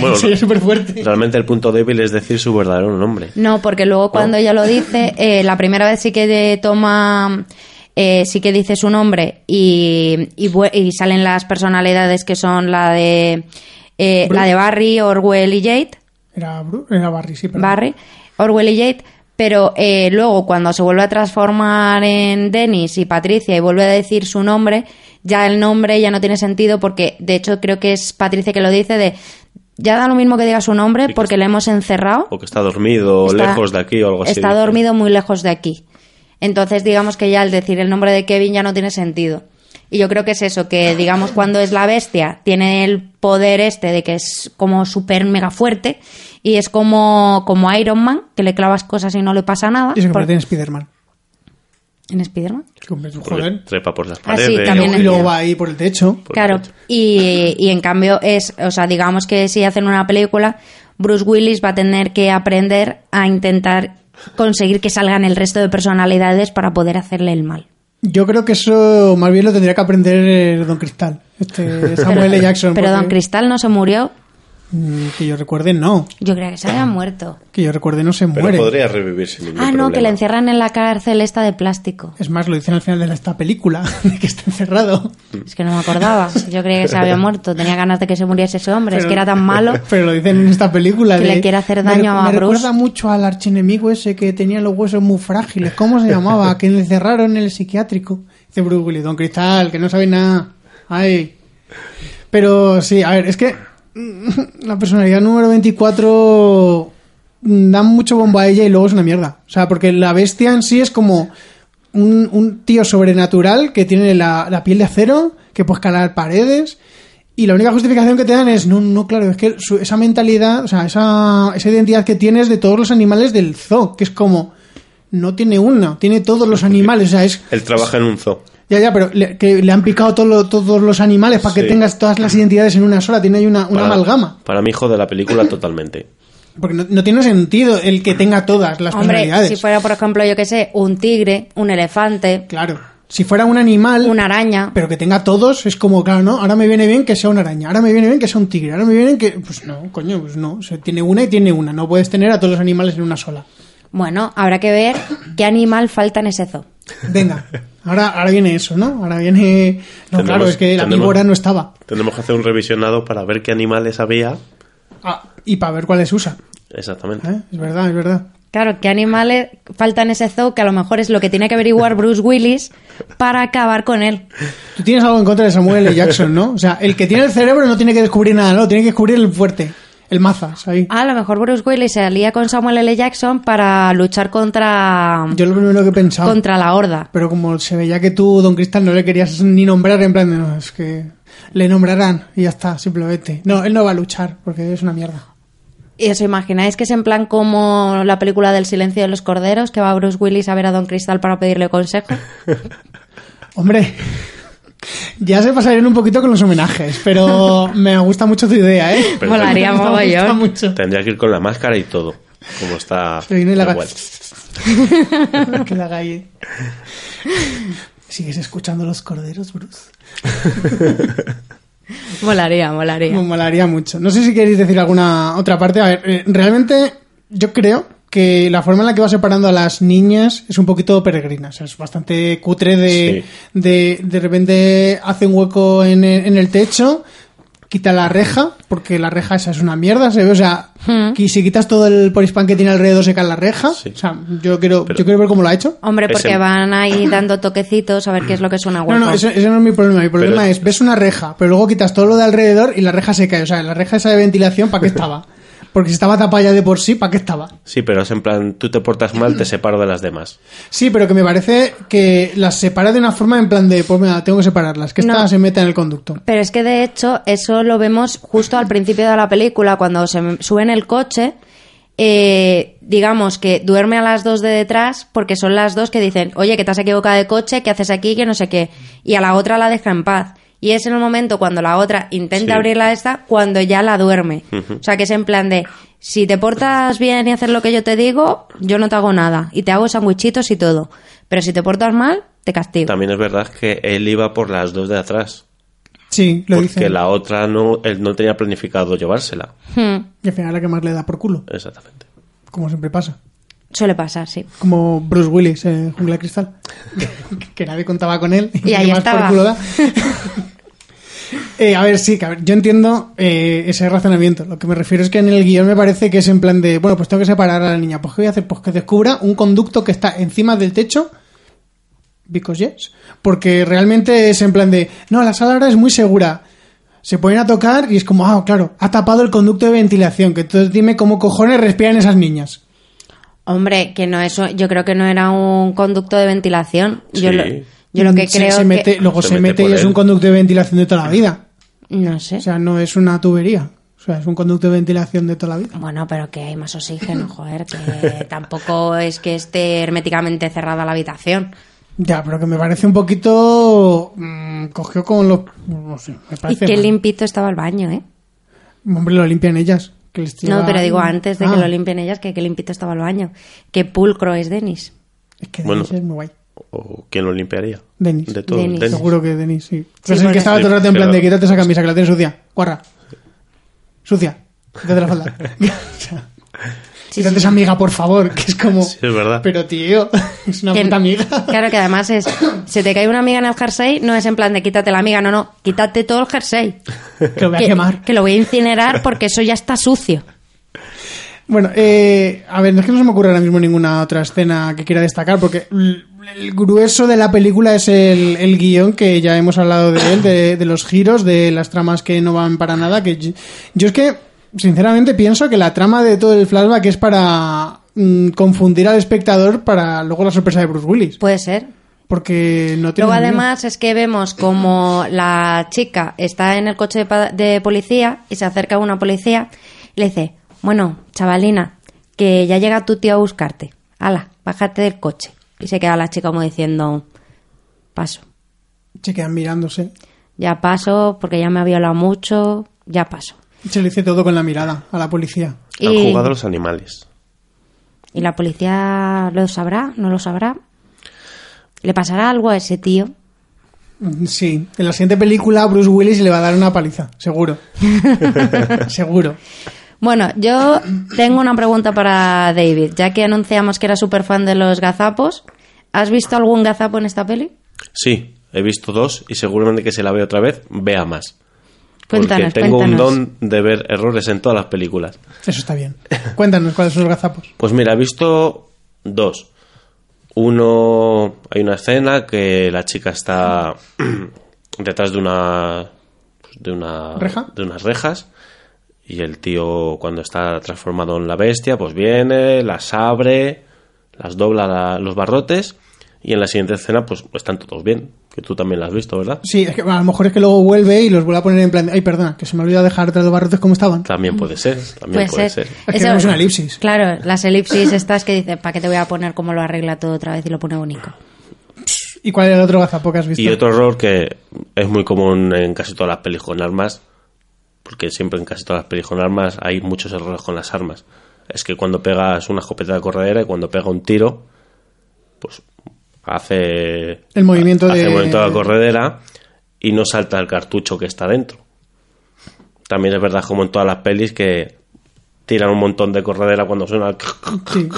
Bueno, Sería súper fuerte. Realmente el punto débil es decir su verdadero nombre. No, porque luego cuando ella lo <laughs> dice, eh, la primera vez sí que de- toma, eh, sí que dice su nombre y, y, salen las personalidades que son la de eh, la de Barry, Orwell y Jade, Era, era Barry, sí, perdón. Barry, Orwell y Jade, pero eh, luego cuando se vuelve a transformar en Dennis y Patricia y vuelve a decir su nombre, ya el nombre ya no tiene sentido porque de hecho creo que es Patricia que lo dice de ya da lo mismo que diga su nombre que porque le hemos encerrado O que está dormido, Está- lejos de aquí o algo así. Está dormido muy lejos de aquí. Entonces, digamos que ya al decir el nombre de Kevin ya no tiene sentido. Y yo creo que es eso, que digamos cuando es la bestia, tiene el poder este de que es como súper mega fuerte y es como, como Iron Man, que le clavas cosas y no le pasa nada. Y se Por- convierte en Spiderman. ¿En Spiderman? Joder. Trepa por las Ah, sí, paredes. también Y luego va ahí por el techo. por el Claro, techo. y, y en cambio es, o sea, digamos que si hacen una película, Bruce Willis va a tener que aprender a intentar conseguir que salgan el resto de personalidades para poder hacerle el mal. Yo creo que eso más bien lo tendría que aprender eh, Don Cristal. Este <laughs> Samuel L. Jackson. Pero porque- Don Cristal no se murió. Mm, Que yo recuerde, no. Yo creía que se había muerto. Que yo recuerde, no se Pero muere. podría revivir sin ningún Ah, no, que le problema. encierran en la cárcel esta de plástico. Es más, lo dicen al final de esta película, <laughs> que está encerrado. Es que no me acordaba. Yo creía que se había muerto. Tenía ganas de que se muriese ese hombre. es Pero- que era tan malo. <laughs> Pero lo dicen en esta película. Que de- le quiere hacer me daño recu- a Me Bruce. recuerda mucho al archienemigo ese que tenía los huesos muy frágiles. ¿Cómo se llamaba? que le encerraron en el psiquiátrico. Dice Bruce Willis, Don Cristal, que no sabe nada. Ay. Pero sí, a ver, es que <laughs> la personalidad número 24 mm, da mucho bombo a ella y luego es una mierda. O sea, porque la bestia en sí es como un, un tío sobrenatural que tiene la, la piel de acero, que puede escalar paredes. Y la única justificación que te dan es, no, no, claro, es que su- esa mentalidad, o sea, esa, esa identidad que tienes de todos los animales del zoo, que es como, no tiene una, tiene todos los animales, o sea, es... Él trabaja en un zoo. Ya, ya, pero le, que le han picado todo lo- todos los animales para que Sí. tengas todas las identidades en una sola, tiene ahí una, una Para- amalgama. Para mi hijo de la película, <laughs> totalmente. Porque no, no tiene sentido el que tenga todas las Hombre, personalidades. si fuera, por ejemplo, yo que sé, un tigre, un elefante, Claro. Si fuera un animal, una araña. pero que tenga todos, es como, claro, ¿no? Ahora me viene bien que sea una araña, ahora me viene bien que sea un tigre, ahora me viene bien que... Pues no, coño, pues no. O sea, tiene una y tiene una. No puedes tener a todos los animales en una sola. Bueno, habrá que ver qué animal falta en ese zoo. Venga, <laughs> ahora, ahora viene eso, ¿no? Ahora viene... No, Tendremos- claro, es que la víbora no estaba. Tenemos que hacer un revisionado para ver qué animales había. Ah, y para ver cuáles usa. Exactamente. ¿eh? Es verdad, es verdad. Claro, qué animales faltan en ese zoo que a lo mejor es lo que tiene que averiguar Bruce Willis para acabar con él. Tú tienes algo en contra de Samuel L. Jackson, ¿no? O sea, el que tiene el cerebro no tiene que descubrir nada, no, tiene que descubrir el fuerte. El mazas ahí. A lo mejor Bruce Willis se alía con Samuel L. Jackson para luchar contra, Yo lo primero que he pensado. contra la horda. Pero como se veía que tú, Don Cristal, no le querías ni nombrar, en plan de, no, es que le nombrarán y ya está, simplemente. No, él no va a luchar porque es una mierda. ¿Y os imagináis que es en plan como la película del silencio de los corderos, que va Bruce Willis a ver a Don Cristal para pedirle consejo? <laughs> Hombre, ya se pasarían un poquito con los homenajes, pero <laughs> me gusta mucho tu idea, ¿eh? Pero gusta mogollón. mucho. Tendría que ir con la máscara y todo. Como está. Se viene la <laughs> que la ahí. ¿Sigues escuchando los corderos, Bruce? <laughs> Molaría, molaría. Me molaría mucho. No sé si queréis decir alguna otra parte. A ver, eh, realmente yo creo que la forma en la que va separando a las niñas es un poquito peregrina. O sea, es bastante cutre de, de, de repente hace un hueco en el, en el techo, quita la reja, porque la reja esa es una mierda, se ve, o sea, que si quitas todo el polispan que tiene alrededor se cae la reja. Sí. O sea, yo quiero, Pero- yo quiero ver cómo lo ha hecho. Hombre, porque Ese- van ahí dando toquecitos a ver qué es lo que suena hueco. No, no, ese, ese no es mi problema. Mi problema Pero- es, ves una reja, pero luego quitas todo lo de alrededor y la reja se cae. O sea, la reja esa de ventilación, ¿para qué estaba? Porque si estaba tapada ya de por sí, ¿para qué estaba? Sí, pero es en plan, tú te portas mal, te separo de las demás. Sí, pero que me parece que las separa de una forma en plan de, pues mira, tengo que separarlas, que esta No. se meta en el conducto. Pero es que de hecho eso lo vemos justo al principio de la película, cuando se sube en el coche, eh, digamos que duerme a las dos de detrás porque son las dos que dicen, oye, que te has equivocado de coche, ¿qué haces aquí? Que no sé qué. Y a la otra la deja en paz. Y es en el momento cuando la otra intenta Sí. abrirla a esta, cuando ya la duerme. O sea, que es en plan de, si te portas bien y haces lo que yo te digo, yo no te hago nada. Y te hago sandwichitos y todo. Pero si te portas mal, te castigo. También es verdad que él iba por las dos de atrás. Sí, lo porque la otra no, él no tenía planificado llevársela. Hmm, Y al final la que más le da por culo, Exactamente. como siempre pasa. Suele pasar, sí. Como Bruce Willis en Jungla de Cristal. <laughs> que nadie contaba con él. Y ahí más estaba. por culo da. <laughs> Eh, a ver, sí, que a ver, yo entiendo eh, ese razonamiento. Lo que me refiero es que en el guion me parece que es en plan de, bueno, pues tengo que separar a la niña. Pues ¿qué voy a hacer? Pues que descubra un conducto que está encima del techo. Because yes. Porque realmente es en plan de, no, la sala ahora es muy segura. Se ponen a tocar y es como, ah, claro, ha tapado el conducto de ventilación. Que entonces dime cómo cojones respiran esas niñas. Hombre, que no eso, yo creo que no era un conducto de ventilación. Yo, Sí. lo, yo lo que Se- creo se mete, que luego Se se, mete y es él. un conducto de ventilación de toda la vida. no sé. O sea, no es una tubería. O sea, es un conducto de ventilación de toda la vida. bueno, pero que hay más oxígeno, joder, que <laughs> tampoco es que esté herméticamente cerrada la habitación. Ya, pero que me parece un poquito. mm, cogió con los. No sé, me Y parece. qué mal. limpito estaba el baño, ¿eh? Hombre, lo limpian ellas. Que No, pero digo antes de que Ah, lo limpien ellas, que qué limpito estaba el baño. Qué pulcro es Denis. Es que Bueno. Denis es muy guay. ¿O quién lo limpiaría? Denis. De todo. Denis. Denis. Seguro que Denis, sí. Pero es el que estaba todo el rato en Sí, plan de quítate esa camisa que la tienes sucia. Guarra. Sucia. Quítate la falda. <laughs> <laughs> <laughs> Sí, esa amiga, por favor. Que es como. Sí, es verdad. Pero tío, <laughs> es una Que- puta amiga. Claro que además es, <coughs> se te cae una amiga en el jersey, no es en plan de quítate la amiga, no, no, quítate todo el jersey. <laughs> Que lo voy a que, quemar. que lo voy a incinerar porque eso ya está sucio. Bueno, eh, a ver, no es que no se me ocurra ahora mismo ninguna otra escena que quiera destacar, porque el, el grueso de la película es el, el guion, que ya hemos hablado de él, de, de los giros, de las tramas que no van para nada, que yo, yo es que, sinceramente, pienso que la trama de todo el flashback es para mm, confundir al espectador para luego la sorpresa de Bruce Willis, Puede ser. porque no tiene Luego además es que vemos como la chica está en el coche de, pa- de policía y se acerca a una policía y le dice, bueno, chavalina, que ya llega tu tío a buscarte. Ala, bájate del coche. Y se queda la chica como diciendo, paso. Se quedan mirándose. Ya paso porque ya me ha violado mucho, ya paso. Se le dice todo con la mirada a la policía. Han Y, jugado los animales. y la policía lo sabrá, no lo sabrá. ¿Le pasará algo a ese tío? Mm, Sí, en la siguiente película Bruce Willis le va a dar una paliza, seguro. <laughs> seguro. Bueno, yo tengo una pregunta para David. Ya que anunciamos que era súper fan de los gazapos, ¿has visto algún gazapo en esta peli? Sí, he visto dos y seguramente que si la veo otra vez, vea más. Cuéntanos, Porque tengo cuéntanos. un don de ver errores en todas las películas. Eso está bien. Cuéntanos cuáles son los gazapos. <laughs> Pues mira, he visto dos. Uno, hay una escena que la chica está <clears throat> detrás de una de una ¿Reja? de unas rejas Y el tío, cuando está transformado en la bestia, pues viene, las abre, las dobla la- los barrotes. Y en la siguiente escena, pues están todos bien. Que tú también la has visto, ¿verdad? Sí, es que a lo mejor es que luego vuelve y los vuelve a poner en plan. de, Ay, perdona, que se me ha olvidado dejar los barrotes como estaban. También puede ser. También Puede puede ser. ser. Es que Eso- tenemos una elipsis. Claro, las elipsis estas que dicen, ¿para qué te voy a poner cómo lo arregla todo otra vez y lo pone único? ¿Y cuál era el otro gazapo que has visto? Y otro error que es muy común en casi todas las pelis con armas, porque siempre en casi todas las pelis con armas hay muchos errores con las armas. Es que cuando pegas una escopeta de corredera y cuando pega un tiro, pues hace El movimiento hace de- movimiento de la corredera y no salta el cartucho que está dentro. También es verdad como en todas las pelis que tiran un montón de corredera cuando suena Sí,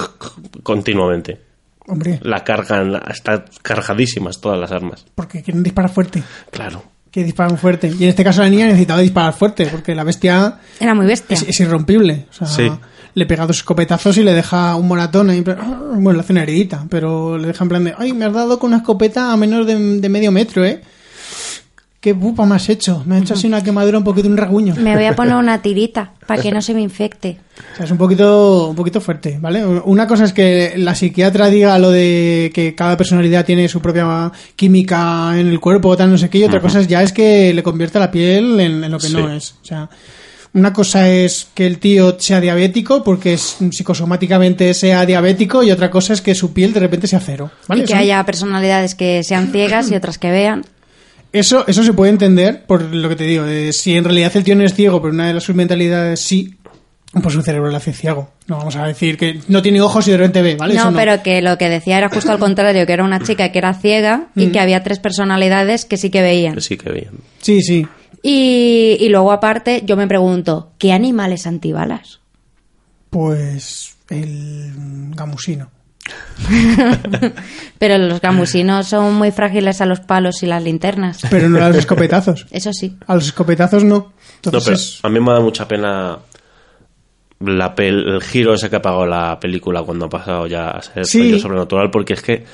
continuamente. hombre, La cargan, están cargadísimas todas las armas. porque quieren disparar fuerte. Claro. Que disparan fuerte. Y en este caso la niña necesitaba disparar fuerte, porque la bestia Era muy bestia. es, es irrompible. O sea, Sí. le pega dos escopetazos y le deja un moratón ahí. "Ah", Bueno, le hace una heridita, pero le deja en plan de, ay, me has dado con una escopeta a menos de, de medio metro, ¿eh? ¿Qué pupa me has hecho? Me ha hecho así una quemadura un poquito, un rasguño. Me voy a poner <laughs> una tirita para que no se me infecte. O sea, es un poquito, un poquito fuerte, ¿vale? Una cosa es que la psiquiatra diga lo de que cada personalidad tiene su propia química en el cuerpo o tal, no sé qué, y otra cosa es ya es que le convierte la piel en, en lo que Sí. no es. O sea, una cosa es que el tío sea diabético porque es, psicosomáticamente sea diabético y otra cosa es que su piel de repente sea cero, ¿vale? Y que haya personalidades que sean ciegas y otras que vean. Eso, eso se puede entender por lo que te digo. de si en realidad el tío no es ciego, pero una de las sus mentalidades sí, pues su cerebro le hace ciego. No vamos a decir que no tiene ojos y de repente ve, ¿vale? No, Eso pero que lo que decía era justo al contrario, que era una chica que era ciega y que había tres personalidades que sí que veían. Que sí que bien. Sí, sí. Y, y luego aparte yo me pregunto, ¿qué animales antibalas? Pues el gamusino. <laughs> Pero los gamusinos son muy frágiles a los palos y las linternas. Pero no a los escopetazos. <laughs> Eso sí. A los escopetazos no. No, pero Entonces, a mí me da mucha pena la pel- el giro ese que ha pagado la película cuando ha pasado ya a ser Sí. sobrenatural, porque es que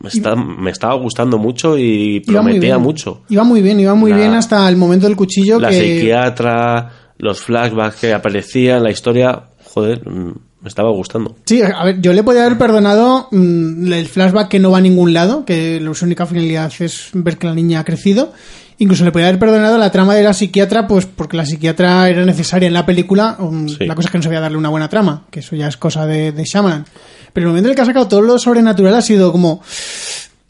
me, está- me estaba gustando mucho y prometía mucho. Iba muy bien, iba muy La- bien hasta el momento del cuchillo La que... psiquiatra, los flashbacks que aparecían, la historia, joder, mm, me estaba gustando. Sí, a ver, yo le podía haber perdonado mm, el flashback que no va a ningún lado, que la única finalidad es ver que la niña ha crecido. Incluso le podía haber perdonado la trama de la psiquiatra, pues porque la psiquiatra era necesaria en la película. Sí. La cosa es que no sabía darle una buena trama, que eso ya es cosa de, de Shyamalan. Pero el momento en el que ha sacado todo lo sobrenatural ha sido como...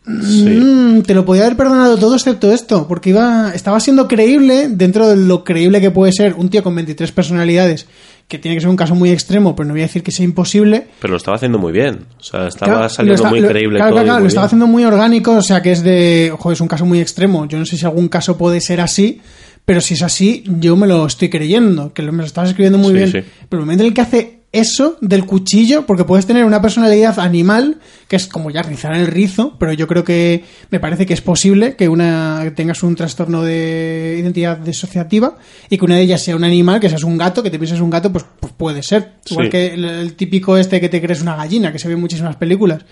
Sí. Mm, te lo podía haber perdonado todo excepto esto, porque iba, estaba siendo creíble dentro de lo creíble que puede ser un tío con 23 personalidades, que tiene que ser un caso muy extremo, pero no voy a decir que sea imposible. Pero lo estaba haciendo muy bien. O sea, estaba Claro, saliendo está- muy lo- creíble Claro, todo. claro, lo estaba haciendo muy orgánico, o sea que es de. Ojo, es un caso muy extremo. Yo no sé si algún caso puede ser así, pero si es así, yo me lo estoy creyendo, que lo- me lo estás escribiendo muy Sí, bien. sí. Pero el momento en el que hace eso del cuchillo, porque puedes tener una personalidad animal, que es como ya rizar el rizo, pero yo creo que me parece que es posible que una que tengas un trastorno de identidad disociativa y que una de ellas sea un animal, que seas un gato, que te pienses un gato, pues, pues puede ser. Igual Sí. que el, el típico este que te crees una gallina, que se ve en muchísimas películas.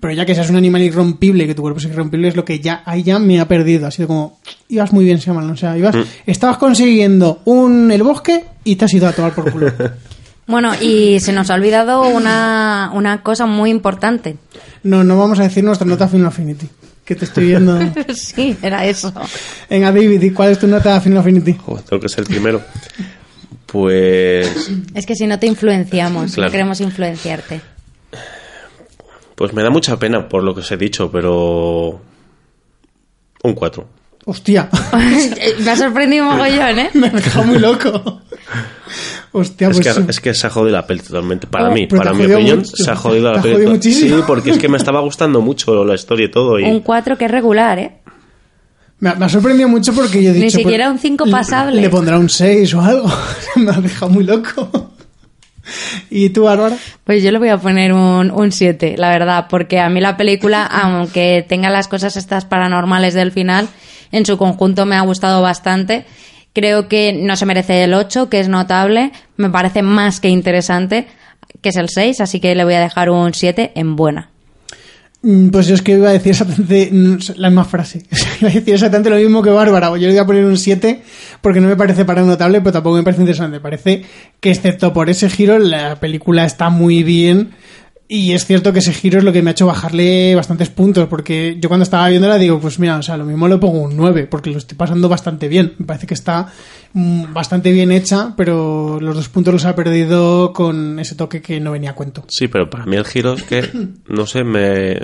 Pero ya que seas un animal irrompible y que tu cuerpo es irrompible, es lo que ya ahí ya me ha perdido. Ha sido como, ibas muy bien, Shyamalan. O sea, ibas, estabas consiguiendo un el bosque y te has ido a tomar por culo. <laughs> Bueno, y se nos ha olvidado una, una cosa muy importante. No, no vamos a decir nuestra nota Final Affinity. Que te estoy viendo. <laughs> sí, era eso. Venga, David, ¿y cuál es tu nota Final Affinity? Joder, tengo que ser el primero. Pues, Es que si no te influenciamos, Claro. no queremos influenciarte. pues me da mucha pena por lo que os he dicho, pero un 4. Hostia, <laughs> Me ha sorprendido un mogollón, ¿eh? <laughs> me ha dejado muy loco. Hostia, Es pues que, es que se ha jodido la peli totalmente. Para Oh, mí, pero para mi opinión, mucho. se ha jodido la peli. muchísimo. Sí, porque es que me estaba gustando mucho la historia y todo. Y Un 4 que es regular, ¿eh? me, ha- me ha sorprendido mucho porque yo he Ni dicho... siquiera pues, un cinco le- pasable. Le pondrá un 6 o algo. <laughs> me ha dejado muy loco. ¿Y tú, Bárbara? Pues yo le voy a poner un, un 7, la verdad, porque a mí la película, <laughs> aunque tenga las cosas estas paranormales del final, en su conjunto me ha gustado bastante. Creo que no se merece el 8, que es notable, me parece más que interesante, que es el 6, así que le voy a dejar un 7 en buena. Mm, Pues yo es que iba a decir exactamente la misma frase. <laughs> iba a decir exactamente lo mismo que Bárbara. Yo le voy a poner un 7 porque no me parece para notable, pero tampoco me parece interesante. Parece que, excepto por ese giro, la película está muy bien. Y es cierto que ese giro es lo que me ha hecho bajarle bastantes puntos, porque yo cuando estaba viéndola digo, pues mira, o sea, lo mismo le pongo un 9, porque lo estoy pasando bastante bien. Me parece que está mm, bastante bien hecha, pero los dos puntos los ha perdido con ese toque que no venía a cuento. Sí, pero para mí el giro es que, <coughs> no sé, me,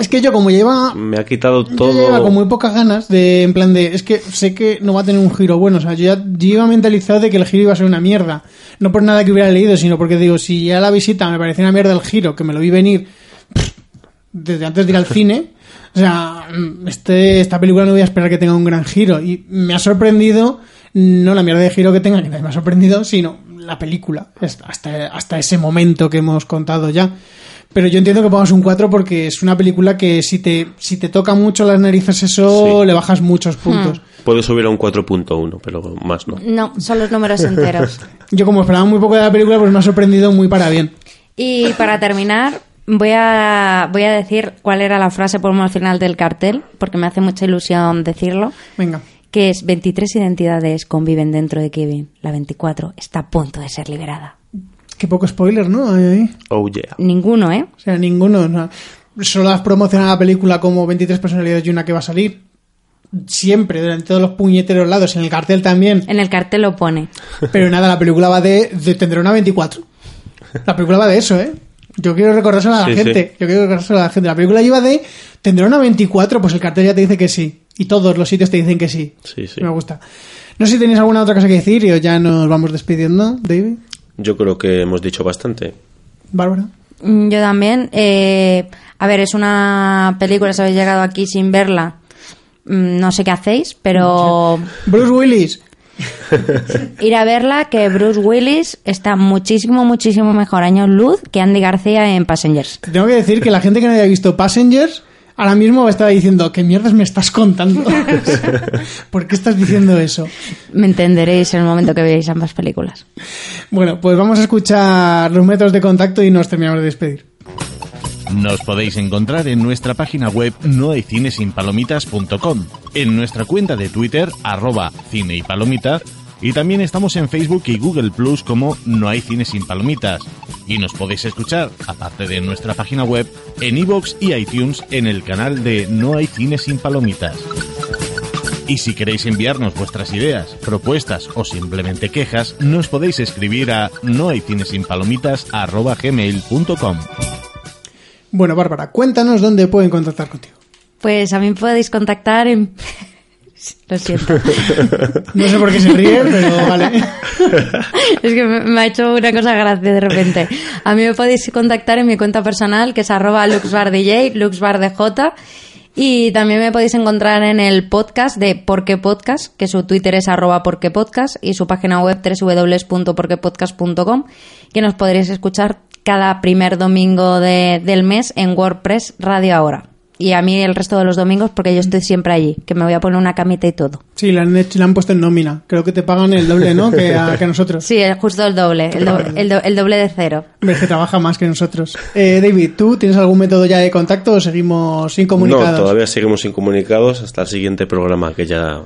Es que yo como lleva me ha quitado Yo todo. con muy pocas ganas de, en plan de, es que sé que no va a tener un giro bueno, o sea, yo ya yo iba mentalizado de que el giro iba a ser una mierda. No por nada que hubiera leído, sino porque digo, si ya la visita me parecía una mierda el giro, que me lo vi venir pff, desde antes de ir al <laughs> cine, o sea, este, esta película no voy a esperar que tenga un gran giro. Y me ha sorprendido, no la mierda de giro que tenga, que me ha sorprendido, sino la película, hasta, hasta ese momento que hemos contado ya. Pero yo entiendo que pongas un 4 porque es una película que si te, si te toca mucho las narices eso, Sí. le bajas muchos puntos. Puedo subir a un 4.1, pero más no. No, son los números enteros. <laughs> Yo como esperaba muy poco de la película, pues me ha sorprendido muy para bien. Y para terminar, voy a, voy a decir cuál era la frase promocional del cartel, porque me hace mucha ilusión decirlo, Venga. que es 23 identidades conviven dentro de Kevin. La 24 está a punto de ser liberada. Qué poco spoiler, ¿no? Ahí, ahí. Oh yeah. Ninguno, ¿eh? O sea, ninguno. no. Solo has promocionado la película como 23 personalidades y una que va a salir. Siempre, durante todos los puñeteros lados, en el cartel también. En el cartel lo pone. Pero nada, la película va de, de tendrá una 24. La película va de eso, ¿eh? Yo quiero recordárselo a la Sí, gente. Yo quiero recordárselo a la gente. La película lleva de tendrá una 24, pues el cartel ya te dice que sí. Y todos los sitios te dicen que sí. Sí, sí. Me gusta. No sé si tenéis alguna otra cosa que decir y o ya nos vamos despidiendo, David, Yo creo que hemos dicho bastante. Bárbara. Mm, Yo también. eh, a ver, es una película, si habéis llegado aquí sin verla, mm, no sé qué hacéis, pero <laughs> Bruce Willis. <laughs> ir a verla, que Bruce Willis está muchísimo, muchísimo mejor años luz que Andy García en Passengers. Te tengo que decir que la gente que no haya visto Passengers ahora mismo va a estar diciendo, ¿qué mierdas me estás contando? <laughs> ¿Por qué estás diciendo eso? Me entenderéis en el momento que veáis ambas películas. Bueno, pues vamos a escuchar los métodos de contacto y nos terminamos de despedir. Nos podéis encontrar en nuestra página web nohaycinesinpalomitas.com, en nuestra cuenta de Twitter, arroba cine y palomitas, y también estamos en Facebook y Google Plus como No hay cine sin palomitas. Y nos podéis escuchar, aparte de nuestra página web, en iVoox y iTunes en el canal de No hay cine sin palomitas. Y si queréis enviarnos vuestras ideas, propuestas o simplemente quejas, nos podéis escribir a nohaycinesinpalomitas.gmail.com Bueno, Bárbara, cuéntanos dónde pueden contactar contigo. Pues a mí podéis contactar en... Lo siento. <laughs> No sé por qué se ríe, pero vale. <laughs> Es que me ha hecho una cosa gracia de repente. A mí me podéis contactar en mi cuenta personal, que es arroba luxbardj, luxbardj. Y también me podéis encontrar en el podcast de Porque Podcast, que su Twitter es arroba Porque Podcast y su página web www.porquepodcast.com, que nos podréis escuchar cada primer domingo de- del mes en WordPress Radio Ahora. Y a mí el resto de los domingos porque yo estoy siempre allí, que me voy a poner una camita y todo. Sí, la han, hecho- la han puesto en nómina. Creo que te pagan el doble, ¿no? Que a, que nosotros. Sí, es justo el doble, el, do- el do- el doble de cero. Ves que trabaja más que nosotros. Eh, David, ¿tú tienes algún método ya de contacto o seguimos sin comunicados? No, todavía seguimos incomunicados hasta el siguiente programa que ya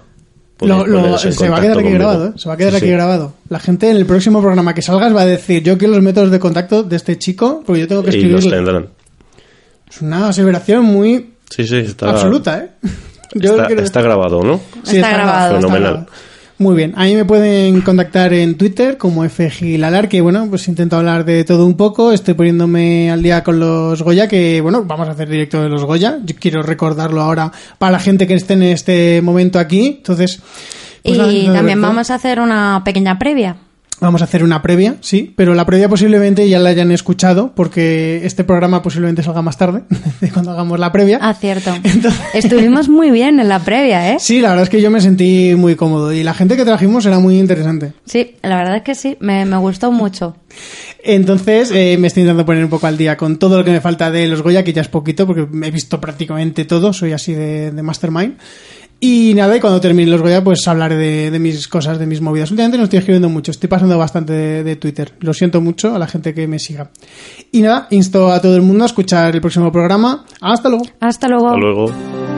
Lo- lo- se va a quedar aquí conmigo. grabado, ¿eh? Se va a quedar Sí, aquí sí. grabado. La gente en el próximo programa que salgas va a decir, yo quiero los métodos de contacto de este chico, porque yo tengo que Y los tendrán. Es una aseveración muy Sí, sí, está, absoluta, ¿eh? <laughs> Yo está, quiero- está grabado, ¿no? Sí, Está grabado. está Fenomenal. grabado. Muy bien, a mí me pueden contactar en Twitter como FGilalar, que bueno, pues intento hablar de todo un poco, estoy poniéndome al día con los Goya, que bueno, vamos a hacer directo de los Goya, yo quiero recordarlo ahora para la gente que esté en este momento aquí, entonces... pues y también vamos a hacer una pequeña previa. Vamos a hacer una previa, sí, pero la previa posiblemente ya la hayan escuchado, porque este programa posiblemente salga más tarde, <laughs> de cuando hagamos la previa. Ah, cierto. Estuvimos muy bien en la previa, ¿eh? Sí, la verdad es que yo me sentí muy cómodo y la gente que trajimos era muy interesante. Sí, la verdad es que sí, me, me gustó mucho. Entonces eh, me estoy intentando poner un poco al día con todo lo que me falta de los Goya, que ya es poquito, porque he visto prácticamente todo, soy así de, de mastermind. Y nada, y cuando termine los Goya, pues hablaré de, de mis cosas, de mis movidas. Últimamente no estoy escribiendo mucho, estoy pasando bastante de, de Twitter. Lo siento mucho a la gente que me siga. Y nada, insto a todo el mundo a escuchar el próximo programa. Hasta luego. Hasta luego. Hasta luego.